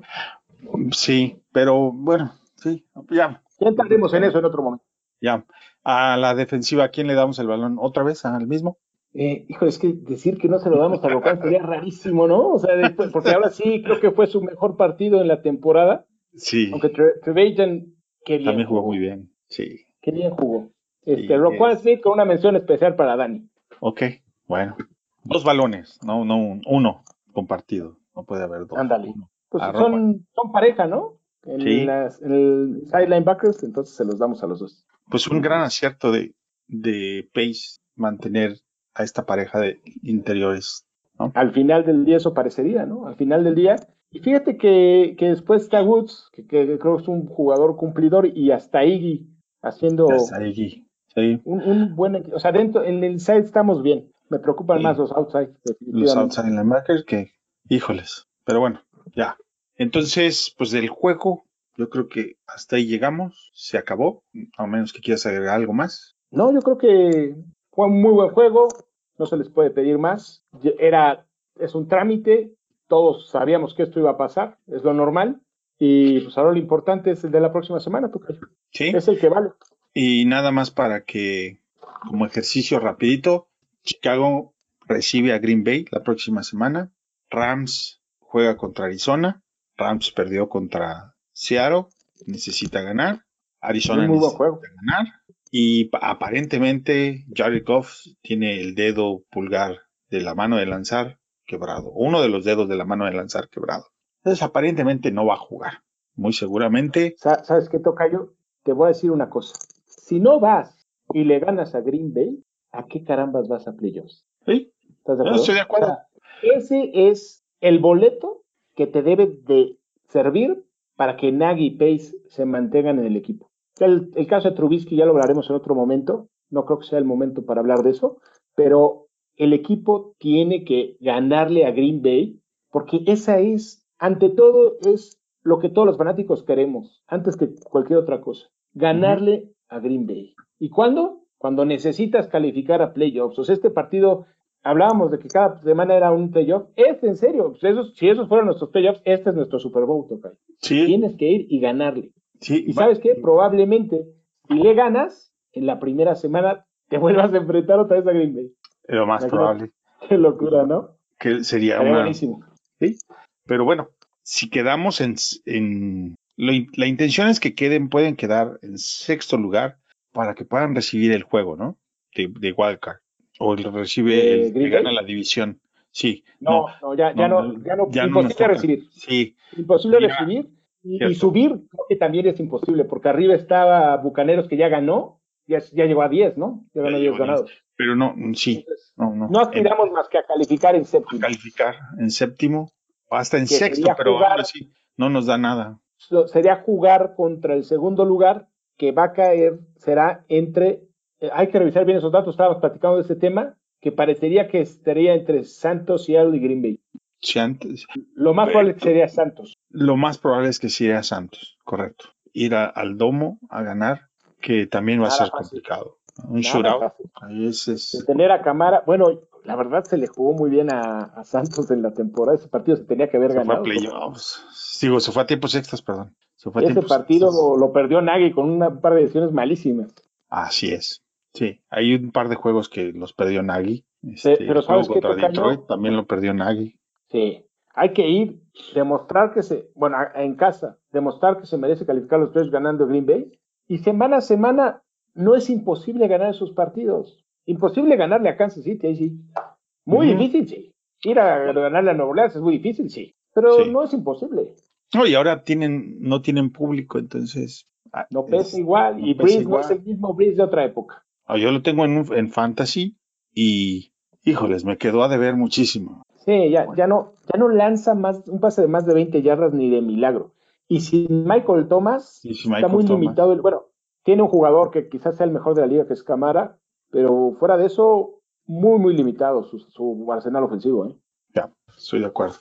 Sí, pero bueno, sí, ya. Ya entraremos en eso en otro momento. Ya. A la defensiva, ¿a quién le damos el balón? ¿Otra vez al mismo? Eh, hijo, es que decir que no se lo damos a Rocan sería rarísimo, ¿no? O sea, después, porque ahora sí creo que fue su mejor partido en la temporada. Sí. Aunque Trevelyan, qué bien. También jugó, muy bien, sí. Qué bien jugó. Este, Roquan Smith con una mención especial para Dani. Ok, bueno. Dos balones, no, no uno compartido. No puede haber dos. Ándale. Pues son, son pareja, ¿no? En, sí. las, en el sideline backers, entonces se los damos a los dos pues un gran acierto de, de Pace mantener a esta pareja de interiores. ¿no? Al final del día eso parecería, ¿no? Al final del día. Y fíjate que, que después está Woods, que, creo que es un jugador cumplidor, y hasta Iggy haciendo hasta Iggy. Sí. Un, buen, o sea, dentro, en el side estamos bien. Me preocupan más los outside. Los outside linebackers que, híjoles. Pero bueno, ya. Entonces, pues del juego, yo creo que hasta ahí llegamos, se acabó, a menos que quieras agregar algo más. No, yo creo que fue un muy buen juego, no se les puede pedir más. Era, es un trámite, todos sabíamos que esto iba a pasar, es lo normal. Y pues ahora lo importante es el de la próxima semana, ¿tú crees? Sí. Es el que vale. Y nada más para que, como ejercicio rapidito, Chicago recibe a Green Bay la próxima semana. Rams juega contra Arizona. Rams perdió contra Seattle necesita ganar, Arizona necesita ganar y aparentemente Jared Goff tiene el dedo pulgar de la mano de lanzar quebrado, uno de los dedos de la mano de lanzar quebrado. Entonces aparentemente no va a jugar. Muy seguramente. ¿Sabes qué toca yo? Te voy a decir una cosa. Si no vas y le ganas a Green Bay, ¿a qué carambas vas a playoffs? Sí. ¿Estás de acuerdo? estoy de acuerdo. ese es el boleto que te debe de servir para que Nagy y Pace se mantengan en el equipo. El, caso de Trubisky ya lo hablaremos en otro momento, no creo que sea el momento para hablar de eso, pero el equipo tiene que ganarle a Green Bay, porque esa es, ante todo, es lo que todos los fanáticos queremos, antes que cualquier otra cosa, ganarle a Green Bay. ¿Y cuándo? Cuando necesitas calificar a playoffs. O sea, este partido, hablábamos de que cada semana era un playoff. Es en serio, pues si esos fueron nuestros playoffs, este es nuestro Super Bowl, Tocay. Tienes que ir y ganarle. Sí, y sabes qué, probablemente, si le ganas, en la primera semana te vuelvas a enfrentar otra vez a Green Bay. Lo más probable. Qué locura, ¿no? Que sería una... buenísimo. Sí, pero bueno, si quedamos en, en la intención es que queden, pueden quedar en sexto lugar para que puedan recibir el juego, ¿no? De, de Wildcard. O el recibe, el, que gana la división. Sí. No, no, ya, ya no, ya no, imposible recibir. Sí. Imposible recibir. Y, subir, creo que también es imposible, porque arriba estaba Bucaneros que ya ganó, ya, ya llegó a 10, ¿no? Ya ganó 10 ganados. Pero no, sí. no, no. no aspiramos más que a calificar en séptimo. calificar en séptimo, hasta en sexto, pero ahora sí, no nos da nada sería jugar contra el segundo lugar que va a caer, será entre, eh, hay que revisar bien esos datos, estábamos platicando de ese tema, que parecería que estaría entre Santos, y y Green Bay. Lo más probable sería Santos. Lo más probable es que sería Santos, correcto. Ir al domo a ganar, que también va a ser complicado. Un shootout. Ahí es, Tener a Camara, bueno, la verdad se le jugó muy bien a, Santos en la temporada. Ese partido se tenía que haber ganado. Fue a playoffs. Digo, se fue a tiempos extras, perdón. Ese partido lo, perdió Nagy con un par de decisiones malísimas. Así es. Sí, hay un par de juegos que los perdió Nagy. Este, pero sabes que Detroit también lo perdió Nagy. Sí, hay que ir, demostrar que se, bueno, en casa, demostrar que se merece calificar los tres ganando Green Bay. Y semana a semana no es imposible ganar esos partidos. Imposible ganarle a Kansas City, ahí sí. Muy difícil, sí. Ir a ganarle a Nueva Orleans es muy difícil, sí. Pero no es imposible. No, y ahora tienen, no tienen público, entonces. Ah, no pesa igual, y Breeze no es el mismo Breeze de otra época. Ah, yo lo tengo en, en Fantasy y, híjoles, me quedó a deber muchísimo. Sí, ya, ya, no, ya no lanza más un pase de más de 20 yardas ni de milagro. Y sin Michael Thomas, está muy limitado. El, bueno, tiene un jugador que quizás sea el mejor de la liga, que es Camara, pero fuera de eso, muy, muy limitado su, arsenal ofensivo. ¿eh? Ya, estoy de acuerdo.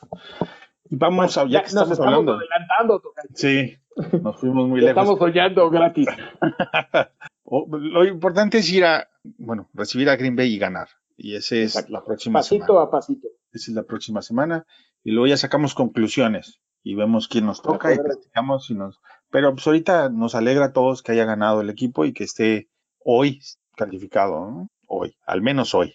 Y vamos a, ya, que estamos, hablando. Adelantando, sí, nos fuimos muy lejos. Estamos oyendo gratis. Lo importante es ir a, bueno, recibir a Green Bay y ganar. Y ese es la próxima semana. Pasito a pasito. Esa es la próxima semana. Y luego ya sacamos conclusiones y vemos quién nos toca y platicamos y nos. Pero pues ahorita nos alegra a todos que haya ganado el equipo y que esté hoy calificado, ¿no? Hoy, al menos hoy.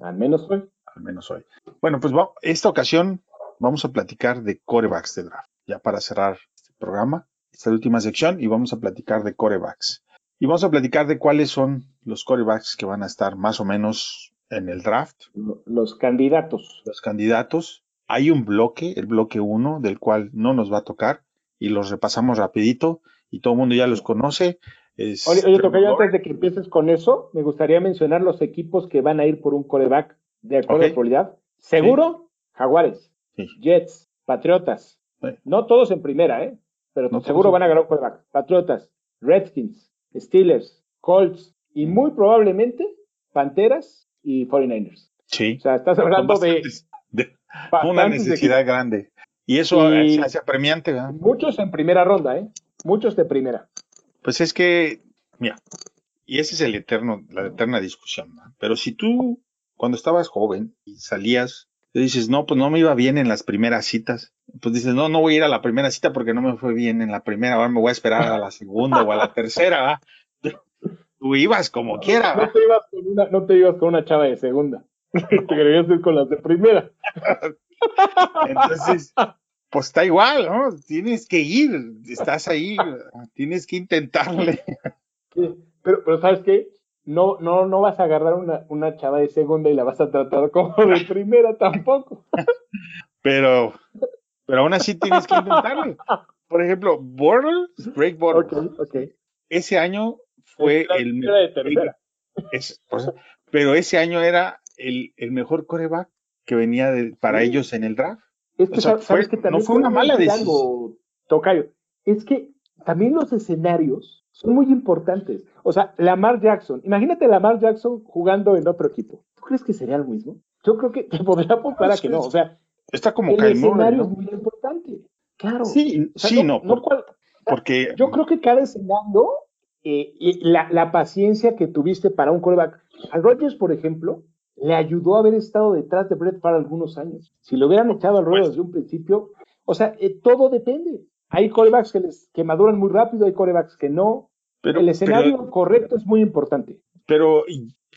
Al menos hoy. Al menos hoy. Bueno, pues esta ocasión vamos a platicar de corebacks de draft, ya para cerrar este programa, esta última sección, y vamos a platicar de corebacks. Y vamos a platicar de cuáles son los corebacks que van a estar más o menos en el draft. Los candidatos. Los candidatos. Hay un bloque, el bloque 1, del cual no nos va a tocar, y los repasamos rapidito, y todo el mundo ya los conoce. oye, oye antes de que empieces con eso, me gustaría mencionar los equipos que van a ir por un coreback de acuerdo a probabilidad. Seguro, Jaguares, Jets, Patriotas. No todos en primera, ¿eh? Pero seguro van a ganar un coreback. Patriotas, Redskins, Steelers, Colts y muy probablemente Panteras y 49ers. Sí. O sea, estás hablando de, una necesidad grande. Y eso se hace apremiante, ¿verdad? Muchos en primera ronda, ¿eh? Muchos de primera. Pues es que, mira, y ese es el eterno, la eterna discusión. Pero si tú, cuando estabas joven y salías, dices, no, pues no me iba bien en las primeras citas. Pues dices, no, no voy a ir a la primera cita porque no me fue bien en la primera, ahora me voy a esperar a la segunda o a la tercera. Tú ibas como quiera. No te, ibas con una, no te ibas con una chava de segunda. te querías ir con las de primera. Entonces, pues está igual, ¿no? Tienes que ir, estás ahí, tienes que intentarle. pero, pero ¿sabes qué? No, no, no vas a agarrar una, una chava de segunda y la vas a tratar como de primera tampoco. pero, pero aún así tienes que intentarle. Por ejemplo, Bortles, Break Bortles. Ese año fue el, de pero ese año era el, el mejor coreback que venía para ellos en el draft. Es que, ¿sabes que no fue una mala decisión. Tocayo. Es que también los escenarios son muy importantes. O sea, Lamar Jackson, imagínate Lamar Jackson jugando en otro equipo. ¿Tú crees que sería lo mismo? Yo creo que te podría apuntar a que no. O sea, está como el escenario es muy importante. Claro. Sí, sí, no. porque yo creo que cada escenario, eh, la, la, paciencia que tuviste para un coreback. A Rodgers, por ejemplo, le ayudó a haber estado detrás de Brett Favre algunos años. Si lo hubieran echado al ruedo desde un principio, o sea, eh, todo depende. Hay corebacks que, les, que maduran muy rápido, hay corebacks que no. Pero, el escenario correcto es muy importante. Pero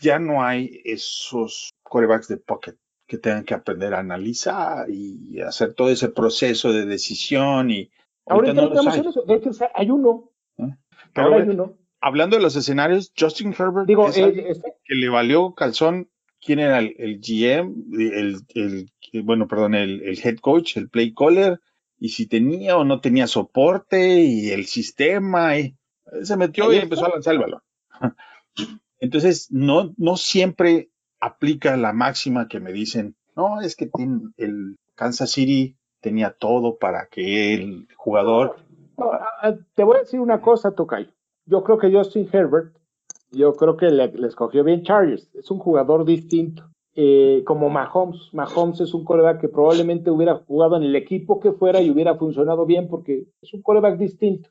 ya no hay esos corebacks de pocket que tengan que aprender a analizar y hacer todo ese proceso de decisión y ahorita, no estamos en eso. De hecho, hay uno. ¿Eh? Pero hay uno. Hablando de los escenarios, Justin Herbert, Digo, eh, este que le valió calzón, ¿quién era el, el GM? El, el, bueno, perdón, el, el, head coach, el play caller, y si tenía o no tenía soporte y el sistema, y se metió y empezó a lanzar el balón. Entonces, no, no siempre aplica la máxima que me dicen, no, es que el Kansas City tenía todo para que el jugador... te voy a decir una cosa, Tokay. Yo creo que Justin Herbert, yo creo que le, escogió bien Chargers. Es un jugador distinto. Eh, como Mahomes. Mahomes es un coreback que probablemente hubiera jugado en el equipo que fuera y hubiera funcionado bien porque es un coreback distinto.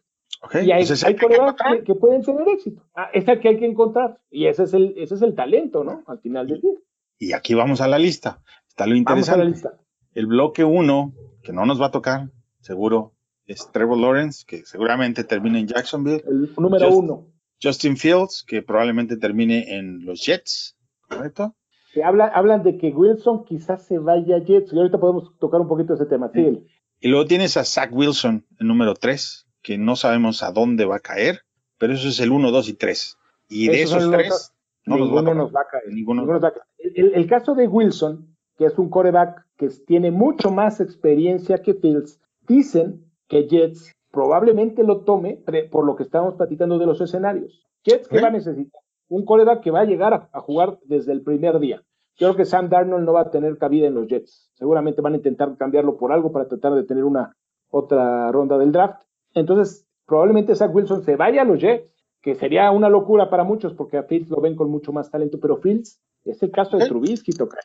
y hay, hay corebacks que, pueden tener éxito. Ah, es el que hay que encontrar. Y ese es el, ese es el talento, ¿no? Al final del día. Y aquí vamos a la lista. Está lo interesante. El bloque 1, que no nos va a tocar, seguro, es Trevor Lawrence, que seguramente termine en Jacksonville. El número 1. Justin Fields, que probablemente termine en los Jets, ¿correcto? Se habla, hablan de que Wilson quizás se vaya a Jets, y ahorita podemos tocar un poquito ese tema. Sí. Y luego tienes a Zach Wilson, el número 3, que no sabemos a dónde va a caer, pero eso es el 1, 2 y 3. Y de esos tres, no ninguno nos va a caer. Ninguno nos va a caer. El, el, caso de Wilson, que es un coreback que tiene mucho más experiencia que Fields, dicen que Jets probablemente lo tome por lo que estamos platicando de los escenarios. Jets, ¿qué va a necesitar? Un coreback que va a llegar a, jugar desde el primer día. Yo creo que Sam Darnold no va a tener cabida en los Jets. Seguramente van a intentar cambiarlo por algo para tratar de tener una otra ronda del draft. Entonces, probablemente Zach Wilson se vaya a los Jets, que sería una locura para muchos porque a Fields lo ven con mucho más talento, pero Fields es el caso de Trubisky, toca.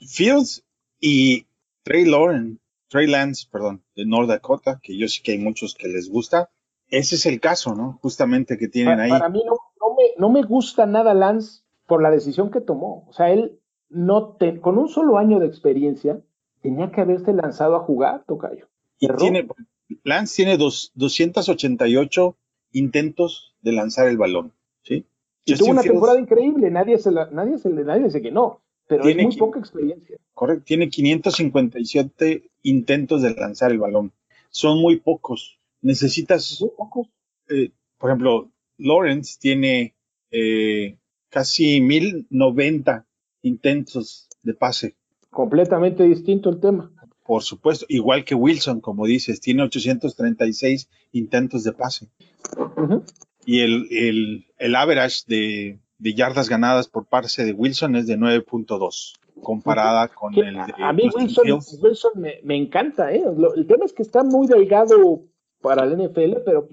Fields y Trey Lawrence, Trey Lance, perdón, de North Dakota, que yo sé que hay muchos que les gusta. Ese es el caso, ¿no? Justamente que tienen ahí. Para mí no, me, no me gusta nada Lance por la decisión que tomó. O sea, él no te, con un solo año de experiencia tenía que haberse lanzado a jugar, Tocayo. Y tiene, Lance tiene dos, 288 intentos de lanzar el balón, ¿sí? Y tuvo una temporada increíble, nadie se la, nadie se nadie dice que no pero tiene muy poca experiencia. Correcto, tiene 557 intentos de lanzar el balón. Son muy pocos. Necesitas. Pocos. Eh, por ejemplo, Lawrence tiene eh, casi 1090 intentos de pase. Completamente distinto el tema. Por supuesto, igual que Wilson, como dices, tiene 836 intentos de pase. Y el, el, el average de, de yardas ganadas por parte de Wilson es de 9.2 comparada con el de A mí Wilson, Wilson me, encanta, ¿eh? el tema es que está muy delgado para el NFL, pero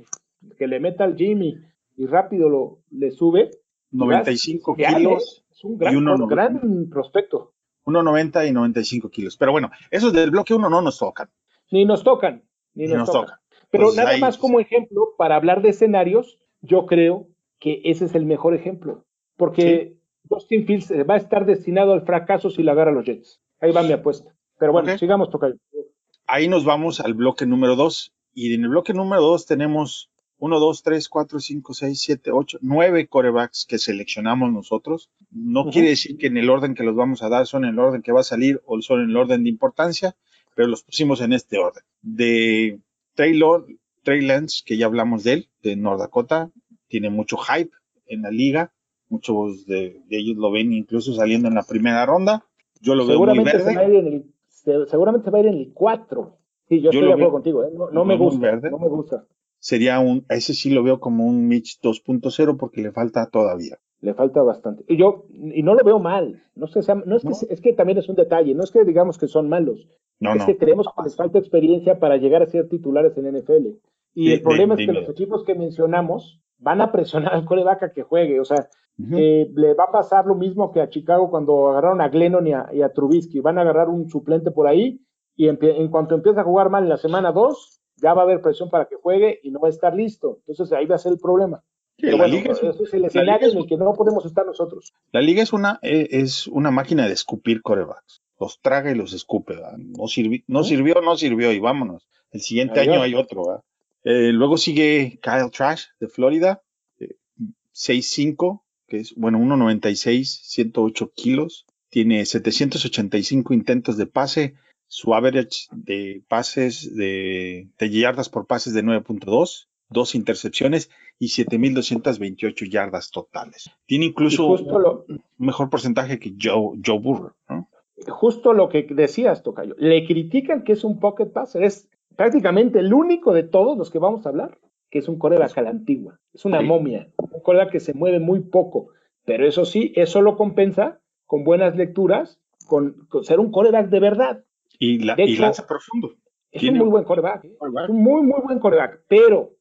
que le meta al Jimmy y rápido lo le sube. 95 kilos. Es un gran, un gran prospecto. 1,90 y 95 kilos. Pero bueno, esos del bloque 1 no nos tocan. Ni nos tocan, ni, nos, tocan. Pero pues nada más como ejemplo, para hablar de escenarios, yo creo que ese es el mejor ejemplo porque Justin Fields eh, va a estar destinado al fracaso si la agarra los Jets. Ahí va mi apuesta. Pero bueno, sigamos tocando. Ahí nos vamos al bloque número 2. Y en el bloque número 2 tenemos 1, 2, 3, 4, 5, 6, 7, 8, 9 corebacks que seleccionamos nosotros. No quiere decir que en el orden que los vamos a dar son en el orden que va a salir o son en el orden de importancia, pero los pusimos en este orden. De Taylor, Trey Lance, que ya hablamos de él, de North Dakota, tiene mucho hype en la liga Muchos de, ellos lo ven incluso saliendo en la primera ronda. Yo lo veo muy verde. Se va a ir en el, seguramente va a ir en el 4. Sí, yo, estoy de acuerdo contigo. ¿eh? No, me gusta. No me gusta. Sería un, ese sí lo veo como un Mitch 2.0 porque le falta todavía. Le falta bastante. Y yo, y no lo veo mal. No, sé, no es que, es que también es un detalle. No es que digamos que son malos. No, es que creemos que les falta experiencia para llegar a ser titulares en NFL. Y el problema es que los equipos que mencionamos van a presionar al coreback a que juegue. O sea, eh, le va a pasar lo mismo que a Chicago cuando agarraron a Glennon y a, Trubisky. Van a agarrar un suplente por ahí y en, cuanto empieza a jugar mal en la semana 2, ya va a haber presión para que juegue y no va a estar listo. Entonces ahí va a ser el problema. la liga es, el escenario en el que no podemos estar nosotros. La liga es una, eh, es una máquina de escupir corebacks. Los traga y los escupe. No, sirvió, no sirvió, no sirvió y vámonos. El siguiente año hay otro. Eh, luego sigue Kyle Trash de Florida, 6'5, que es, bueno, 1.96, 108 kilos. Tiene 785 intentos de pase. Su average de pases, de, de yardas por pases de 9.2, dos intercepciones y 7.228 yardas totales. Tiene incluso un mejor porcentaje que Joe, Joe Burrow, ¿no? Justo lo que decías, Tocayo. Le critican que es un pocket passer. Es prácticamente el único de todos los que vamos a hablar que es un coreback a la antigua. Es una momia, un coreback que se mueve muy poco. Pero eso sí, eso lo compensa con buenas lecturas, con, ser un coreback de verdad. Y, la, lanza profundo. Es un muy buen coreback. ¿eh? un muy, muy buen coreback. Pero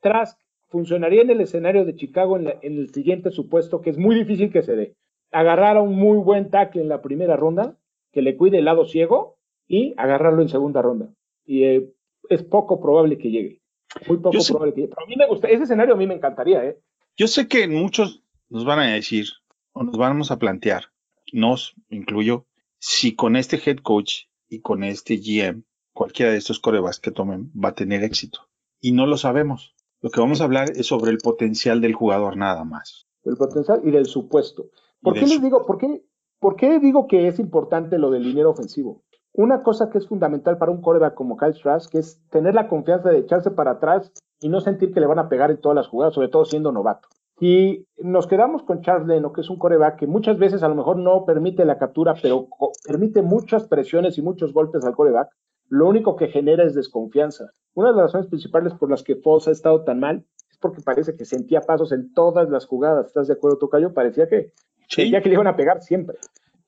Trask funcionaría en el escenario de Chicago en, el siguiente supuesto, que es muy difícil que se dé. Agarrar a un muy buen tackle en la primera ronda, que le cuide el lado ciego, y agarrarlo en segunda ronda. Y eh, es poco probable que llegue. Muy poco probable que llegue. Pero a mí me gusta, ese escenario a mí me encantaría, ¿eh? Yo sé que muchos nos van a decir, o nos vamos a plantear, nos incluyo, si con este head coach y con este GM, cualquiera de estos corebas que tomen va a tener éxito. Y no lo sabemos. Lo que vamos a hablar es sobre el potencial del jugador nada más. El potencial y del supuesto. ¿Por qué les digo, por qué, por qué digo que es importante lo del dinero ofensivo? Una cosa que es fundamental para un coreback como Kyle Trask, que es tener la confianza de echarse para atrás y no sentir que le van a pegar en todas las jugadas, sobre todo siendo novato. Y nos quedamos con Charles Leno, que es un coreback que muchas veces a lo mejor no permite la captura, pero permite muchas presiones y muchos golpes al coreback. Lo único que genera es desconfianza. Una de las razones principales por las que Foss ha estado tan mal es porque parece que sentía pasos en todas las jugadas. ¿Estás de acuerdo, Tocayo? Parecía que, sentía que le iban a pegar siempre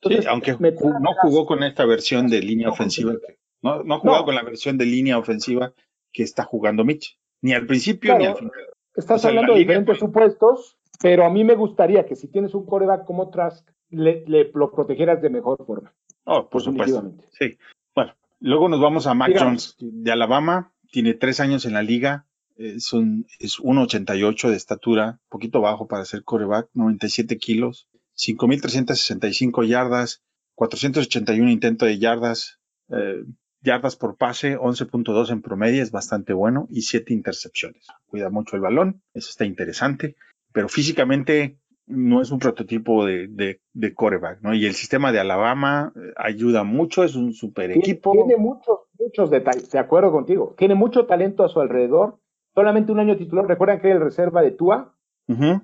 sí, aunque no jugó con esta versión de línea ofensiva, no, no jugó con la versión de línea ofensiva que está jugando Mitch, ni al principio ni al final. Estás hablando de diferentes supuestos, pero a mí me gustaría que si tienes un coreback como Trask, le, lo protegieras de mejor forma. Oh, por supuesto. Sí. Bueno, luego nos vamos a Mac Jones de Alabama, tiene tres años en la liga, es un es 1.88 de estatura, poquito bajo para ser coreback, 97 kilos, 5.365 yardas, 481 intentos de yardas, eh, yardas por pase, 11.2 en promedio, es bastante bueno, y 7 intercepciones. Cuida mucho el balón, eso está interesante, pero físicamente no es un prototipo de, de, coreback, ¿no? Y el sistema de Alabama eh, ayuda mucho, es un super equipo. Tiene muchos, muchos detalles, de acuerdo contigo. Tiene mucho talento a su alrededor. Solamente un año titular. Recuerdan que era el reserva de Tua.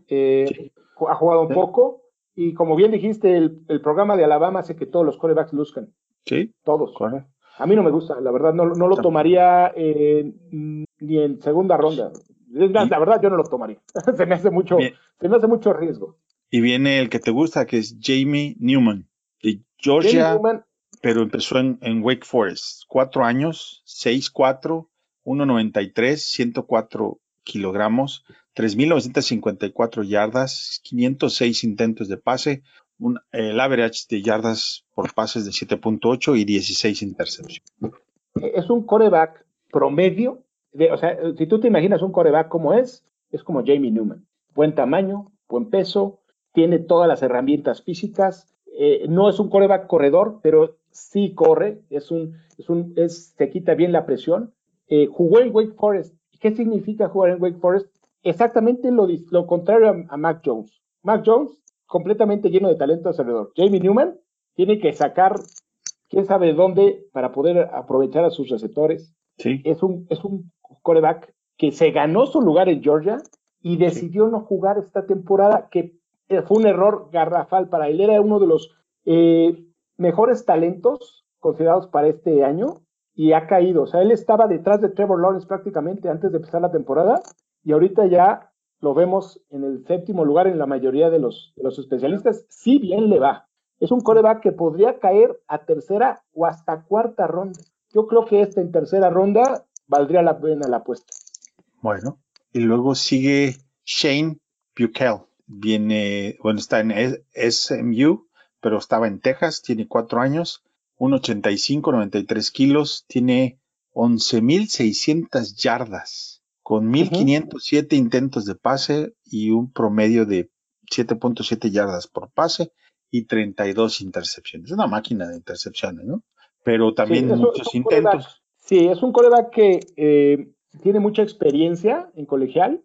Eh, ha jugado un poco. Y como bien dijiste, el, programa de Alabama hace que todos los corebacks luzcan. Sí. Todos. A mí no me gusta, la verdad, no, lo tomaría ni en segunda ronda. La, verdad, yo no lo tomaría. se me hace mucho, se me hace mucho riesgo. Y viene el que te gusta, que es Jamie Newman, de Georgia, pero empezó en, en, Wake Forest. Cuatro años, 6'4, 1'93, 104 kilogramos, 3.954 yardas, 506 intentos de pase, un, el average de yardas por pases de 7.8 y 16 intercepciones. Es un coreback promedio, o sea, si tú te imaginas un coreback como es, es como Jamie Newman. Buen tamaño, buen peso, tiene todas las herramientas físicas, eh, no es un coreback corredor, pero sí corre, es un, es un, es, se quita bien la presión. Eh, jugó en Wake Forest. ¿Qué significa jugar en Wake Forest? exactamente lo, lo contrario a, Mac Jones. Mac Jones, completamente lleno de talento alrededor. Jamie Newman tiene que sacar quién sabe dónde para poder aprovechar a sus receptores. Sí. Es un, es un coreback que se ganó su lugar en Georgia y decidió no jugar esta temporada, que eh, fue un error garrafal para él. Era uno de los eh, mejores talentos considerados para este año y ha caído. O sea, él estaba detrás de Trevor Lawrence prácticamente antes de empezar la temporada y ahorita ya lo vemos en el séptimo lugar en la mayoría de los, especialistas, si bien le va. Es un coreback que podría caer a tercera o hasta cuarta ronda. Yo creo que este en tercera ronda valdría la pena la apuesta. Bueno, y luego sigue Shane Buchel. Viene, bueno, está en SMU, pero estaba en Texas, tiene cuatro años, 1,85, 93 kilos, tiene 11.600 yardas, con 1.507 intentos de pase y un promedio de 7.7 yardas por pase y 32 intercepciones. Es una máquina de intercepciones, ¿no? Pero también muchos intentos. sí, es un coreback que eh, tiene mucha experiencia en colegial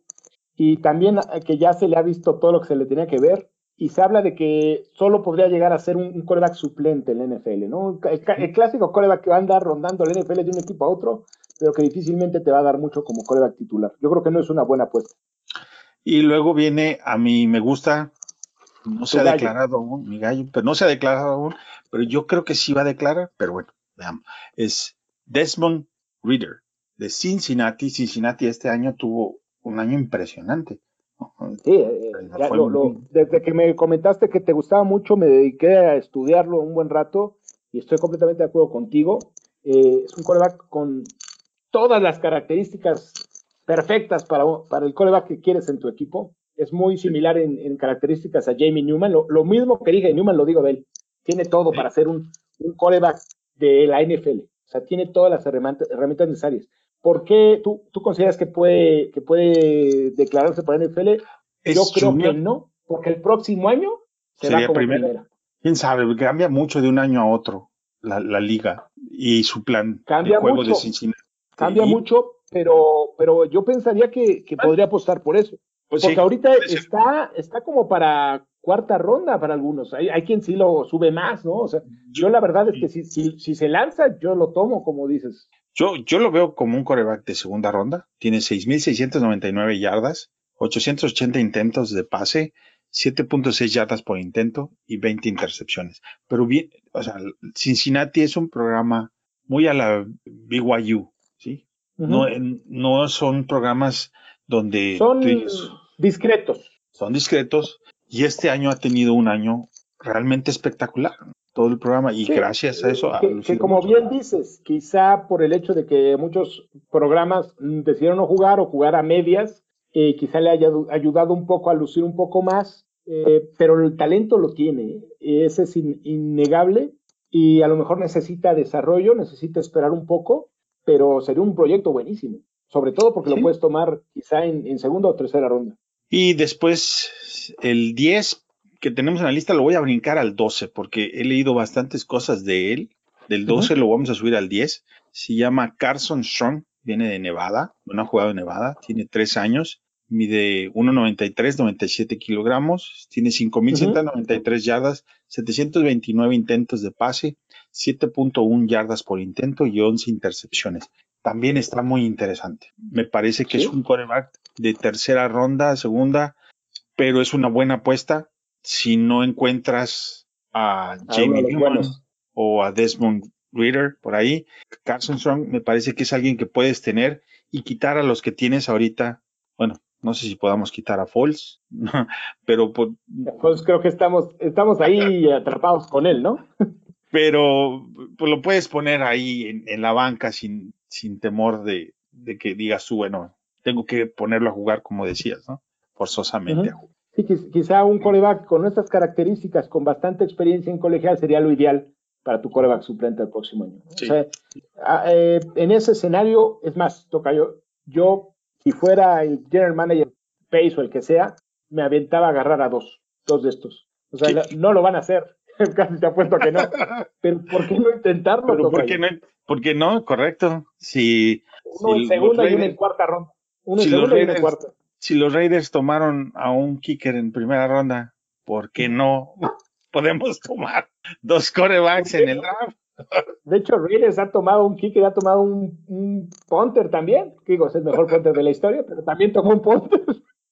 y también eh, que ya se le ha visto todo lo que se le tenía que ver y se habla de que solo podría llegar a ser un, coreback suplente en la NFL, ¿no? El, clásico coreback que va a andar rondando el NFL de un equipo a otro, pero que difícilmente te va a dar mucho como coreback titular. Yo creo que no es una buena apuesta. Y luego viene, a mí me gusta, no se ha declarado aún, mi gallo, pero no se ha declarado aún, pero yo creo que sí va a declarar, pero bueno, veamos. Es Desmond Reader de Cincinnati. Cincinnati este año tuvo un año impresionante. Sí, eh, desde que me comentaste que te gustaba mucho, me dediqué a estudiarlo un buen rato y estoy completamente de acuerdo contigo. Eh, es un coreback con todas las características perfectas para, para el coreback que quieres en tu equipo. Es muy similar en, características a Jamie Newman. Lo, mismo que dije Newman lo digo de él. Tiene todo para ser un, un coreback de la NFL. O sea, tiene todas las herramientas, herramientas necesarias. ¿Por qué tú, tú consideras que puede, que puede declararse para NFL? Yo creo que no, porque el próximo año será como primera. Quién sabe, cambia mucho de un año a otro la, liga y su plan cambia de juego mucho, de Cincinnati. Cambia mucho, pero, pero yo pensaría que, podría apostar por eso. Pues porque ahorita está, está como para cuarta ronda para algunos. Hay, hay, quien sí lo sube más, ¿no? O sea, yo la verdad es que si, si, si se lanza, yo lo tomo, como dices. Yo, yo lo veo como un coreback de segunda ronda. Tiene 6.699 yardas, 880 intentos de pase, 7.6 yardas por intento y 20 intercepciones. Pero bien, o sea, Cincinnati es un programa muy a la BYU, ¿sí? no, no son programas donde... Son discretos. Son discretos y este año ha tenido un año realmente espectacular todo el programa y gracias a eso... Que, como bien dices, quizá por el hecho de que muchos programas decidieron no jugar o jugar a medias, eh, quizá le haya ayudado un poco a lucir un poco más, eh, pero el talento lo tiene, ese es innegable y a lo mejor necesita desarrollo, necesita esperar un poco, pero sería un proyecto buenísimo, sobre todo porque lo puedes tomar quizá en, en segunda o tercera ronda. Y después el 10 que tenemos en la lista lo voy a brincar al 12 porque he leído bastantes cosas de él. Del 12 lo vamos a subir al 10. Se llama Carson Strong, viene de Nevada, no ha jugado en Nevada, tiene 3 años, mide 1,93, 97 kilogramos, tiene 5.193 yardas, 729 intentos de pase, 7.1 yardas por intento y 11 intercepciones. También está muy interesante. Me parece que es un quarterback de tercera ronda, segunda, pero es una buena apuesta si no encuentras a Jamie Newman o a Desmond Reader por ahí, Carson Strong me parece que es alguien que puedes tener y quitar a los que tienes ahorita. Bueno, no sé si podamos quitar a Foles, pero pues creo que estamos, estamos ahí atrapados con él, ¿no? pero pues lo puedes poner ahí en, la banca sin, sin temor de, que digas tú, bueno, tengo que ponerlo a jugar como decías, ¿no? Forzosamente a jugar. Sí, quizá un coreback con estas características, con bastante experiencia en colegial, sería lo ideal para tu coreback suplente el próximo año. O sea, eh, en ese escenario, es más, toca yo, yo, si fuera el general manager Pace o el que sea, me aventaba a agarrar a dos, dos de estos. O sea, no lo van a hacer, casi te apuesto que no. Pero ¿por qué no intentarlo? Pero ¿por qué no? ¿Por qué no? Correcto. Si, uno en segunda y uno en cuarta ronda. Uno en segunda y uno en cuarta si los Raiders tomaron a un kicker en primera ronda, ¿por qué no podemos tomar dos corebacks en el draft? De hecho, Raiders ha tomado un kicker, ha tomado un, punter también. Digo, es el mejor punter de la historia, pero también tomó un punter.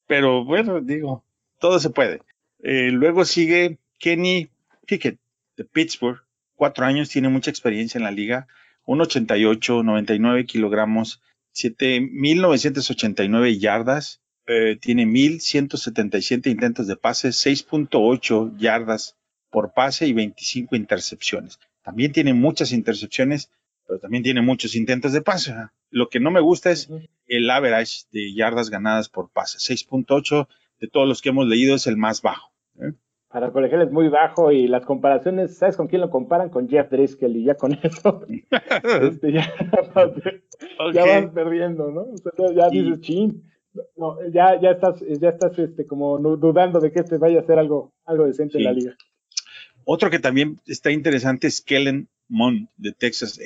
Pero bueno, digo, todo se puede. Eh, luego sigue Kenny Pickett de Pittsburgh, cuatro años, tiene mucha experiencia en la liga, 1,88, 99 kilogramos, 7.989 yardas, eh, tiene 1.177 intentos de pase, 6.8 yardas por pase y 25 intercepciones. También tiene muchas intercepciones, pero también tiene muchos intentos de pase. Lo que no me gusta es el average de yardas ganadas por pase. 6.8 de todos los que hemos leído es el más bajo. ¿eh? Para el colegial es muy bajo y las comparaciones, ¿sabes con quién lo comparan? Con Jeff Driscoll y ya con eso, este, ya, vas perdiendo, ¿no? ya dices, chin, ya, ya estás, ya estás este, como dudando de que este vaya a ser algo, algo decente en la liga. Otro que también está interesante es Kellen Mond de Texas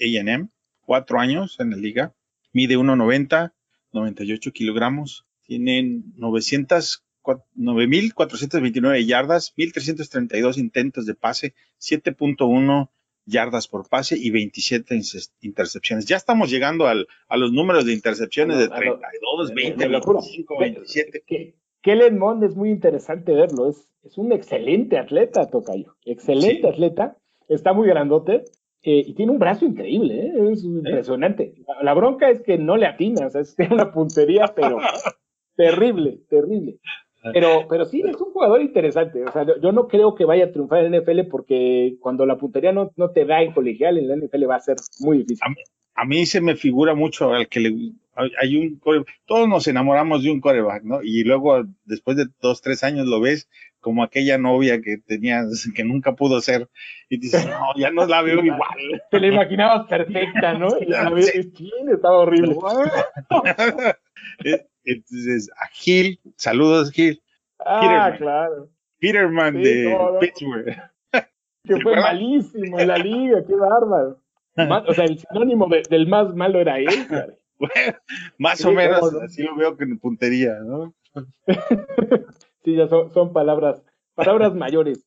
AM, cuatro años en la liga, mide 1,90, 98 kilogramos, tiene 900 9.429 yardas, 1.332 intentos de pase, 7.1 yardas por pase y 27 intercepciones. Ya estamos llegando al, a los números de intercepciones de 32, 20, 25, 27. Kellen Mond es muy interesante verlo, es, es un excelente atleta, Tocayo, excelente atleta, está muy grandote eh, y tiene un brazo increíble, ¿eh? es impresionante. La, bronca es que no le atinas, es una puntería, pero terrible, terrible. Pero, pero sí, es un jugador interesante. O sea, yo no creo que vaya a triunfar en NFL porque cuando la puntería no, no te da en colegial, en la NFL va a ser muy difícil. A mí, se me figura mucho al que le hay un todos nos enamoramos de un coreback, ¿no? Y luego después de dos, tres años lo ves como aquella novia que tenías, que nunca pudo ser, y dices, no, ya no la veo igual. Te la imaginabas perfecta, ¿no? Y la estaba horrible. Entonces, a Gil, saludos Gil. Ah, claro. Peterman de Pittsburgh. Que fue malísimo en la liga, qué bárbaro. o sea, el sinónimo del más malo era él. Bueno, más o menos, así lo veo en puntería, ¿no? sí, ya son, son palabras, palabras mayores.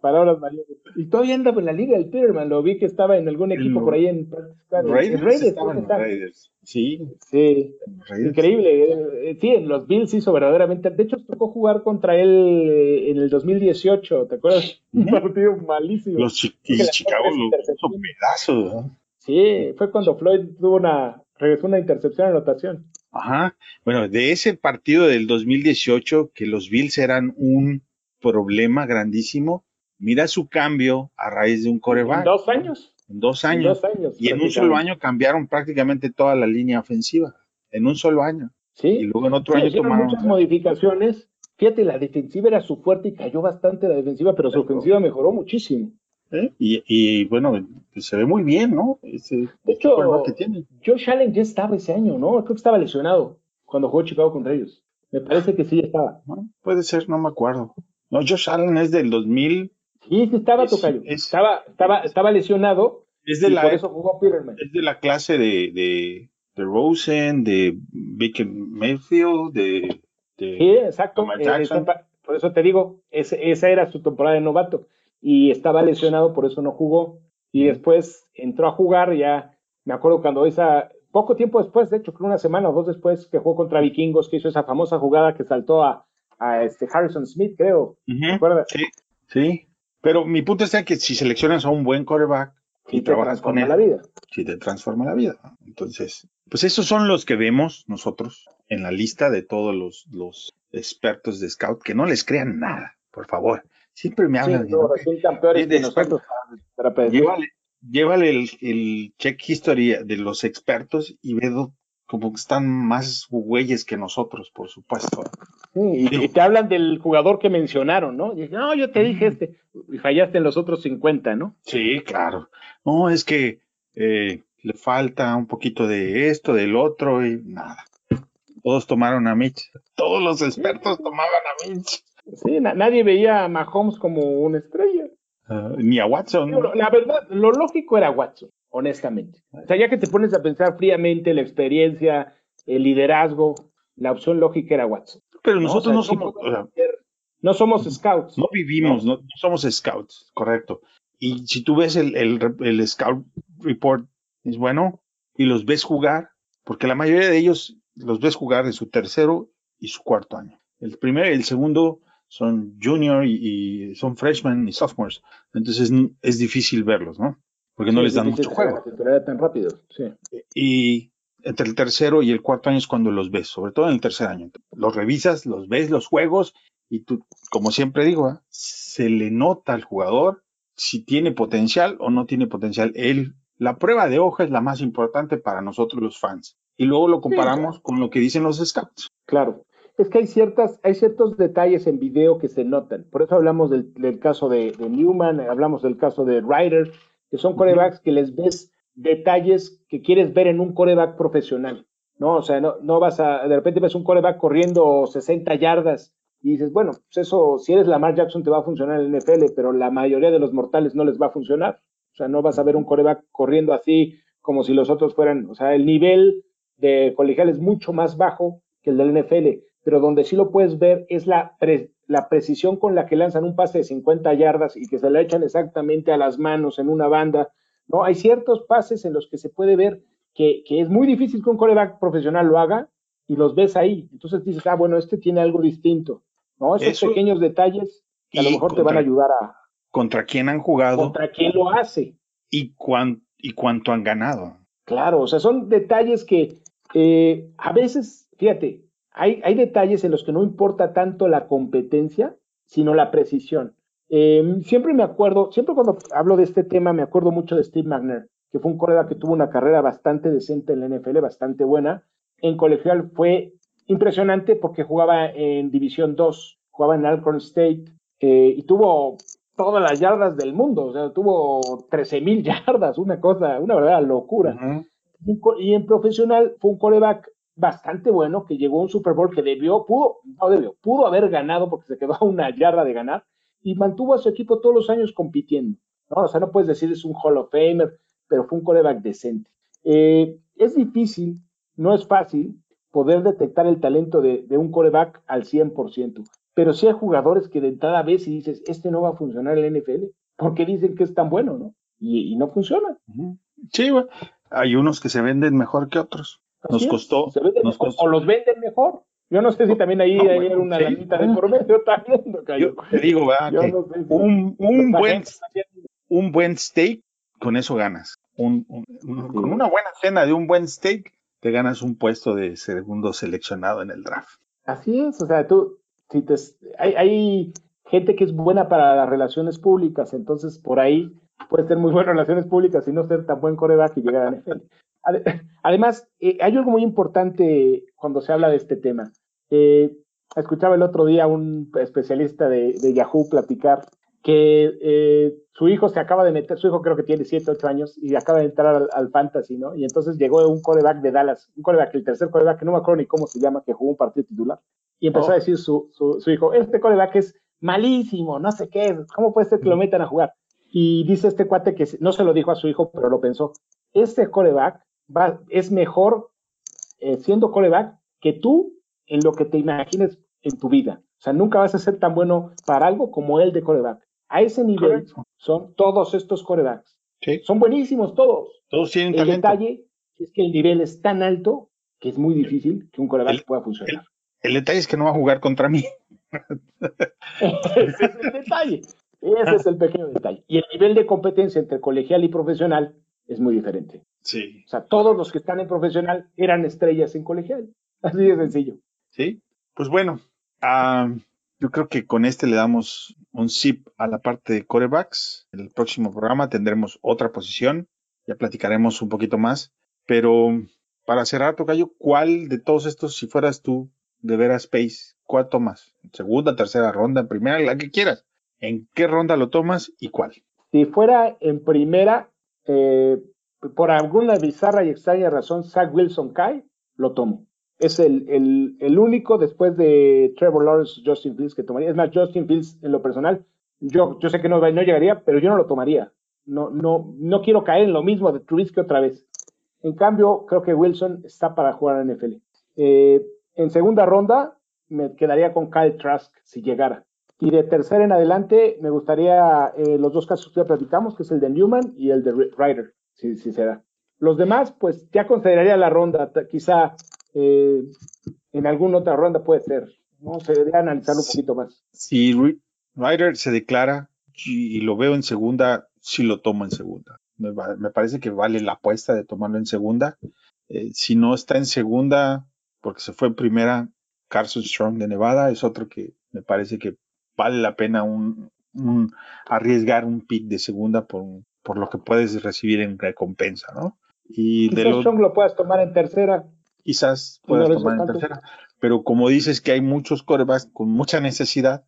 Palabras mayores. Y todavía andaba en la liga el Peterman, lo vi que estaba en algún equipo por ahí en Raiders. Raiders, Sí. Sí. Increíble. Eh, sí, en los Bills hizo verdaderamente. De hecho, tocó jugar contra él eh, en el 2018, ¿te acuerdas? Un partido malísimo. Los Chicago son pedazos. Sí, fue cuando Floyd tuvo una, regresó una intercepción anotación. Ajá. Bueno, de ese partido del 2018, que los Bills eran un problema grandísimo. Mira su cambio a raíz de un coreback. En dos años. En dos años. y en un solo año cambiaron prácticamente toda la línea ofensiva. En un solo año. Sí. Y luego en otro año tomaron. muchas modificaciones. Fíjate, la defensiva era su fuerte y cayó bastante la defensiva, pero su ofensiva mejoró muchísimo. ¿Eh? Y, bueno, pues, se ve muy bien, ¿no? de hecho, que tiene. Josh Allen ya estaba ese año, ¿no? Creo que estaba lesionado cuando jugó Chicago contra ellos. Me parece que sí estaba. puede ser, no me acuerdo. No, Josh Allen es del 2000. Sí, sí estaba Tocayo. estaba, estaba, estaba lesionado. Es de la, por eso jugó Peterman. Es de la clase de, de, de Rosen, de Baker Mayfield, de, de Sí, exacto. Eh, por eso te digo, esa era su temporada de novato. Y estaba lesionado, por eso no jugó. Y después entró a jugar, ya me acuerdo cuando esa, poco tiempo después, de hecho, creo una semana o dos después, que jugó contra Vikingos, que hizo esa famosa jugada que saltó a, a este Harrison Smith, creo. ¿Te acuerdas? Sí, sí. Pero mi punto está que si seleccionas a un buen quarterback y trabajas con él, la vida. sí te transforma la vida. Entonces, pues esos son los que vemos nosotros en la lista de todos los, los expertos de scout, que no les crean nada, por favor. Siempre me hablan sí, de, de, expertos. Llévale, el, el, check history de los expertos y ve como que están más güeyes que nosotros, por supuesto. Y, te hablan del jugador que mencionaron, ¿no? Y no, yo te dije este, y fallaste en los otros 50, ¿no? Sí, claro. No, es que eh, le falta un poquito de esto, del otro, y nada. Todos tomaron a Mitch. Todos los expertos tomaban a Mitch. Sí, nadie veía a Mahomes como una estrella. Ah, ni a Watson. la verdad, lo lógico era Watson honestamente. O sea, ya que te pones a pensar fríamente la experiencia, el liderazgo, la opción lógica era Watson. Pero nosotros no somos... no somos scouts. No vivimos, no, somos scouts, correcto. Y si tú ves el, el, scout report, es bueno, y los ves jugar, porque la mayoría de ellos los ves jugar de su tercero y su cuarto año. El primero y el segundo son junior y, y, son freshmen y sophomores. Entonces es difícil verlos, ¿no? porque no les dan mucho juego. tan rápido, sí. Y entre el tercero y el cuarto año es cuando los ves, sobre todo en el tercer año. Los revisas, los ves, los juegos, y tú, como siempre digo, ¿eh? se le nota al jugador si tiene potencial o no tiene potencial. Él la prueba de hoja es la más importante para nosotros los fans. Y luego lo comparamos con lo que dicen los scouts. Claro. Es que hay ciertas, hay ciertos detalles en video que se notan. Por eso hablamos del, caso de, Newman, hablamos del caso de Ryder, que son corebacks que les ves detalles que quieres ver en un coreback profesional. ¿no? O sea, no, no vas a, de repente ves un coreback corriendo 60 yardas y dices, bueno, pues eso, si eres Lamar Jackson te va a funcionar en el NFL, pero la mayoría de los mortales no les va a funcionar. O sea, no vas a ver un coreback corriendo así como si los otros fueran, o sea, el nivel de colegial es mucho más bajo que el del NFL, pero donde sí lo puedes ver es la, la precisión con la que lanzan un pase de 50 yardas y que se le echan exactamente a las manos en una banda. ¿No? Hay ciertos pases en los que se puede ver que, es muy difícil que un coreback profesional lo haga y los ves ahí. Entonces dices, ah, bueno, este tiene algo distinto. ¿no? Esos pequeños detalles que a lo mejor te van a ayudar a... ¿Contra quién han jugado? ¿Contra quién lo hace? ¿Y, y cuánto han ganado? Claro, o sea, son detalles que eh, a veces, fíjate, hay, hay, detalles en los que no importa tanto la competencia, sino la precisión. Em, siempre me acuerdo, siempre cuando hablo de este tema, me acuerdo mucho de Steve McNair, que fue un colega que tuvo una carrera bastante decente en la NFL, bastante buena. En colegial fue impresionante porque jugaba en División 2, jugaba en Alcorn State eh, y tuvo todas las yardas del mundo, o sea, tuvo 13 mil yardas, una cosa, una verdadera locura. y, en profesional fue un coreback bastante bueno que llegó a un Super Bowl que debió, pudo, no debió, pudo haber ganado porque se quedó a una yarda de ganar y mantuvo a su equipo todos los años compitiendo. ¿no? O sea, no puedes decir es un Hall of Famer, pero fue un coreback decente. Eh, es difícil, no es fácil poder detectar el talento de, de un coreback al 100%, pero sí hay jugadores que de entrada ves y dices, este no va a funcionar en la NFL, porque dicen que es tan bueno, ¿no? Y, no funciona. Sí, hay unos que se venden mejor que otros. Nos costó, nos O los venden mejor. Yo no sé si también ahí hay una lanita de por medio también. Yo te digo, un, un, buen, un buen steak, con eso ganas. Un, Con una buena cena de un buen steak, te ganas un puesto de segundo seleccionado en el draft. Así es, o sea, tú, si te, hay, hay gente que es buena para las relaciones públicas, entonces por ahí puede ser muy buena relaciones públicas y no ser tan buen coreback y llegar a NFL. Además, eh, hay algo muy importante cuando se habla de este tema. Eh, escuchaba el otro día un especialista de, Yahoo platicar que eh, su hijo se acaba de meter, su hijo creo que tiene 7, 8 años y acaba de entrar al, fantasy, ¿no? Y entonces llegó un coreback de Dallas, un coreback, el tercer coreback, que no me acuerdo ni cómo se llama, que jugó un partido titular. Y empezó a oh. decir su, su, hijo, este coreback es malísimo, no sé qué, ¿cómo puede ser que lo metan a jugar? Y dice este cuate que no se lo dijo a su hijo, pero lo pensó, este coreback va, es mejor eh, siendo coreback que tú en lo que te imagines en tu vida. O sea, nunca vas a ser tan bueno para algo como él de coreback. A ese nivel son todos estos corebacks. Son buenísimos todos. Todos tienen el detalle es que el nivel es tan alto que es muy difícil que un coreback pueda funcionar. El detalle es que no va a jugar contra mí. Ese es el detalle. Ese es el pequeño detalle. Y el nivel de competencia entre colegial y profesional es muy diferente. Sí. O sea, todos los que están en profesional eran estrellas en colegial. Así de sencillo. Sí. Pues bueno, ah, yo creo que con este le damos un zip a la parte de corebacks. En el próximo programa tendremos otra posición. Ya platicaremos un poquito más. Pero para cerrar, Tocayo, ¿cuál de todos estos, si fueras tú, de veras Space, ¿cuál tomas? ¿Segunda, tercera ronda, primera, la que quieras? ¿En qué ronda lo tomas y cuál? Si fuera en primera, eh, por alguna bizarra y extraña razón, Zach Wilson cae, lo tomo. Es el, el, único después de Trevor Lawrence, Justin Fields que tomaría. Es más, Justin Fields en lo personal, yo, yo sé que no, no llegaría, pero yo no lo tomaría. No, no, no quiero caer en lo mismo de Trubisky otra vez. En cambio, creo que Wilson está para jugar en NFL. Eh, en segunda ronda me quedaría con Kyle Trask si llegara. Y de tercera en adelante me gustaría eh, los dos casos que ya platicamos, que es el de Newman y el de Ryder, si, si se da. Los demás, pues ya consideraría la ronda, quizá eh, en alguna otra ronda puede ser. ¿no? Se debería analizarlo un poquito más. Si Ryder se declara y lo veo en segunda, sí lo tomo en segunda. Me, parece que vale la apuesta de tomarlo en segunda. Eh, si no está en segunda, porque se fue en primera, Carson Strong de Nevada es otro que me parece que vale la pena un, arriesgar un pick de segunda por lo que puedes recibir en recompensa, ¿no? Y quizás de los, lo puedas tomar en tercera. Quizás puedas tomar en tercera. Pero como dices que hay muchos corebacks con mucha necesidad.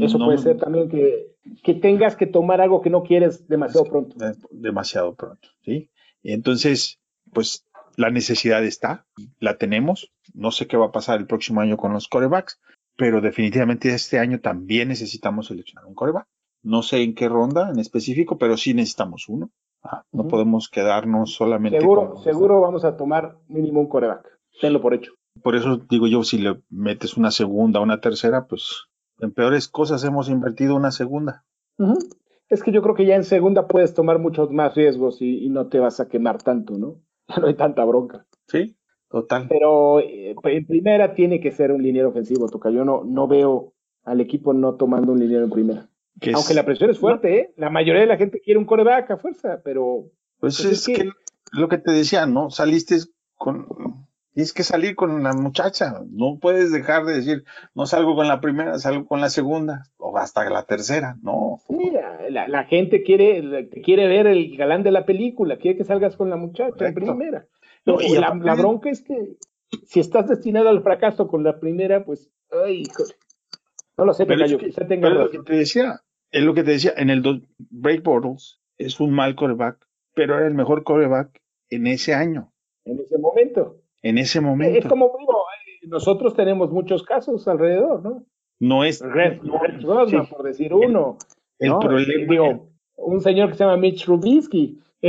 Eso puede ser también que, que, tengas que tomar algo que no quieres demasiado pronto. Demasiado pronto, ¿sí? Entonces, pues la necesidad está, la tenemos. No sé qué va a pasar el próximo año con los corebacks, pero definitivamente este año también necesitamos seleccionar un coreback. No sé en qué ronda en específico, pero sí necesitamos uno. Ah, no podemos quedarnos solamente. Seguro, seguro vamos a tomar mínimo un coreback. Tenlo por hecho. Por eso digo yo, si le metes una segunda o una tercera, pues en peores cosas hemos invertido una segunda. Es que yo creo que ya en segunda puedes tomar muchos más riesgos y, no te vas a quemar tanto, ¿no? Ya no hay tanta bronca. Sí, total. Pero eh, en primera tiene que ser un liniero ofensivo, Toca. Yo no, no veo al equipo no tomando un liniero en primera. Aunque la presión es fuerte, ¿eh? La mayoría de la gente quiere un coreback a fuerza, pero. Pues, pues es, que... lo que te decía, ¿no? Saliste con. Tienes que salir con la muchacha. No puedes dejar de decir, no salgo con la primera, salgo con la segunda, o hasta la tercera. No. Mira, la, gente quiere, quiere ver el galán de la película, quiere que salgas con la muchacha en primera. y la, bronca es que si estás destinado al fracaso con la primera, pues, ay, híjole. No lo sé, pero, yo, que, pero lo que te decía, es lo que te decía, en el Break Bottles es un mal coreback, pero era el mejor coreback en ese año. En ese momento. En ese momento. Es como digo, eh, nosotros tenemos muchos casos alrededor, ¿no? No es. Red, por decir uno. El, problema. Digo, un señor que se llama Mitch Rubinsky.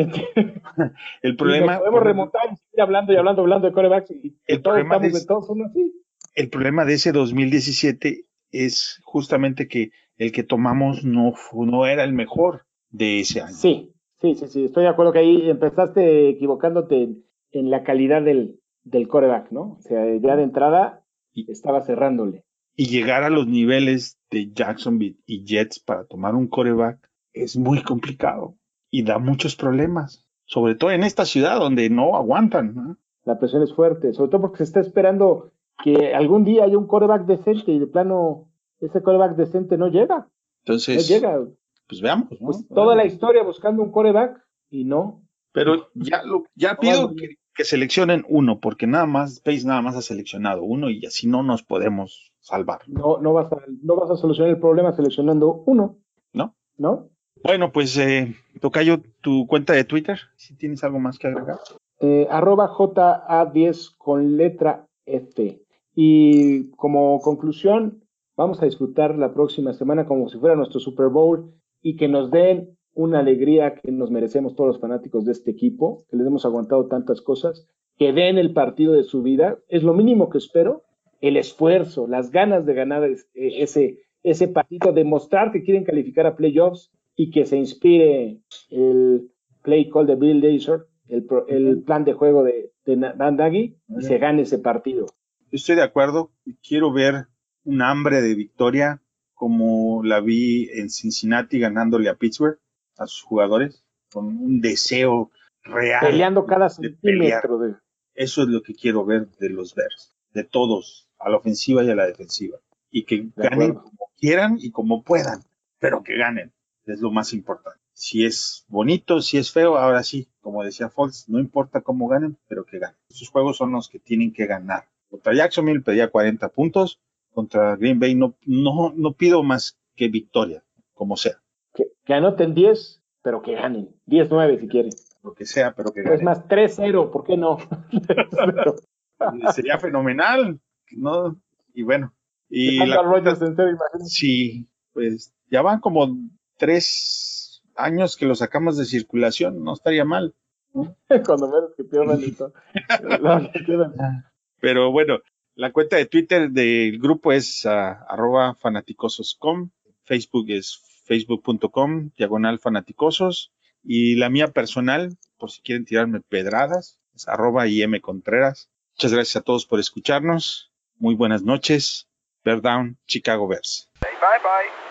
el problema. podemos remontar y seguir hablando y hablando, hablando de corebacks y el todos estamos de, todos son así. El problema de ese 2017 es justamente que el que tomamos no, no era el mejor de ese año. Sí, sí, sí, sí, estoy de acuerdo que ahí empezaste equivocándote en, la calidad del, del coreback, ¿no? O sea, ya de entrada estaba cerrándole. Y llegar a los niveles de Jacksonville y Jets para tomar un coreback es muy complicado y da muchos problemas, sobre todo en esta ciudad donde no aguantan. ¿no? La presión es fuerte, sobre todo porque se está esperando que algún día haya un coreback decente y de plano ese coreback decente no llega. Entonces, no llega. pues veamos. Pues toda la historia buscando un coreback y no. Pero ya, lo, ya pido que, seleccionen uno, porque nada más, Pace nada más ha seleccionado uno y así no nos podemos salvar. No, no, vas a, no vas a solucionar el problema seleccionando uno. ¿No? ¿No? Bueno, pues, eh, Tocayo, tu cuenta de Twitter, si tienes algo más que agregar. Eh, arroba JA10 con letra F. Y como conclusión, vamos a disfrutar la próxima semana como si fuera nuestro Super Bowl y que nos den una alegría que nos merecemos todos los fanáticos de este equipo, que les hemos aguantado tantas cosas, que den el partido de su vida. Es lo mínimo que espero, el esfuerzo, las ganas de ganar eh, ese, ese partido, demostrar que quieren calificar a playoffs y que se inspire el play call de Bill Lazor, el, el plan de juego de, de Dan y se gane ese partido. Estoy de acuerdo, quiero ver un hambre de victoria como la vi en Cincinnati ganándole a Pittsburgh, a sus jugadores, con un deseo real. Peleando cada centímetro. De... Eso es lo que quiero ver de los Bears, de todos, a la ofensiva y a la defensiva. Y que ganen como quieran y como puedan, pero que ganen. Es lo más importante. Si es bonito, si es feo, ahora sí, como decía Fox, no importa cómo ganen, pero que ganen. Esos juegos son los que tienen que ganar. Contra Jacksonville pedía 40 puntos, contra Green Bay no, no, no pido más que victoria, como sea. Que, anoten 10, pero que ganen. 10-9 si quieren. Lo que sea, pero que ganen. Es más, 3-0, ¿por qué no? Sería fenomenal, ¿no? Y bueno. Y la sí, pues ya van como tres años que lo sacamos de circulación, no estaría mal. Cuando menos que pierdan Pero bueno, la cuenta de Twitter del grupo es uh, arroba fanaticososcom. Facebook es facebook.com, diagonal fanaticosos. Y la mía personal, por si quieren tirarme pedradas, es arroba IM Contreras. Muchas gracias a todos por escucharnos. Muy buenas noches. Bear Down, Chicago Bears. bye bye.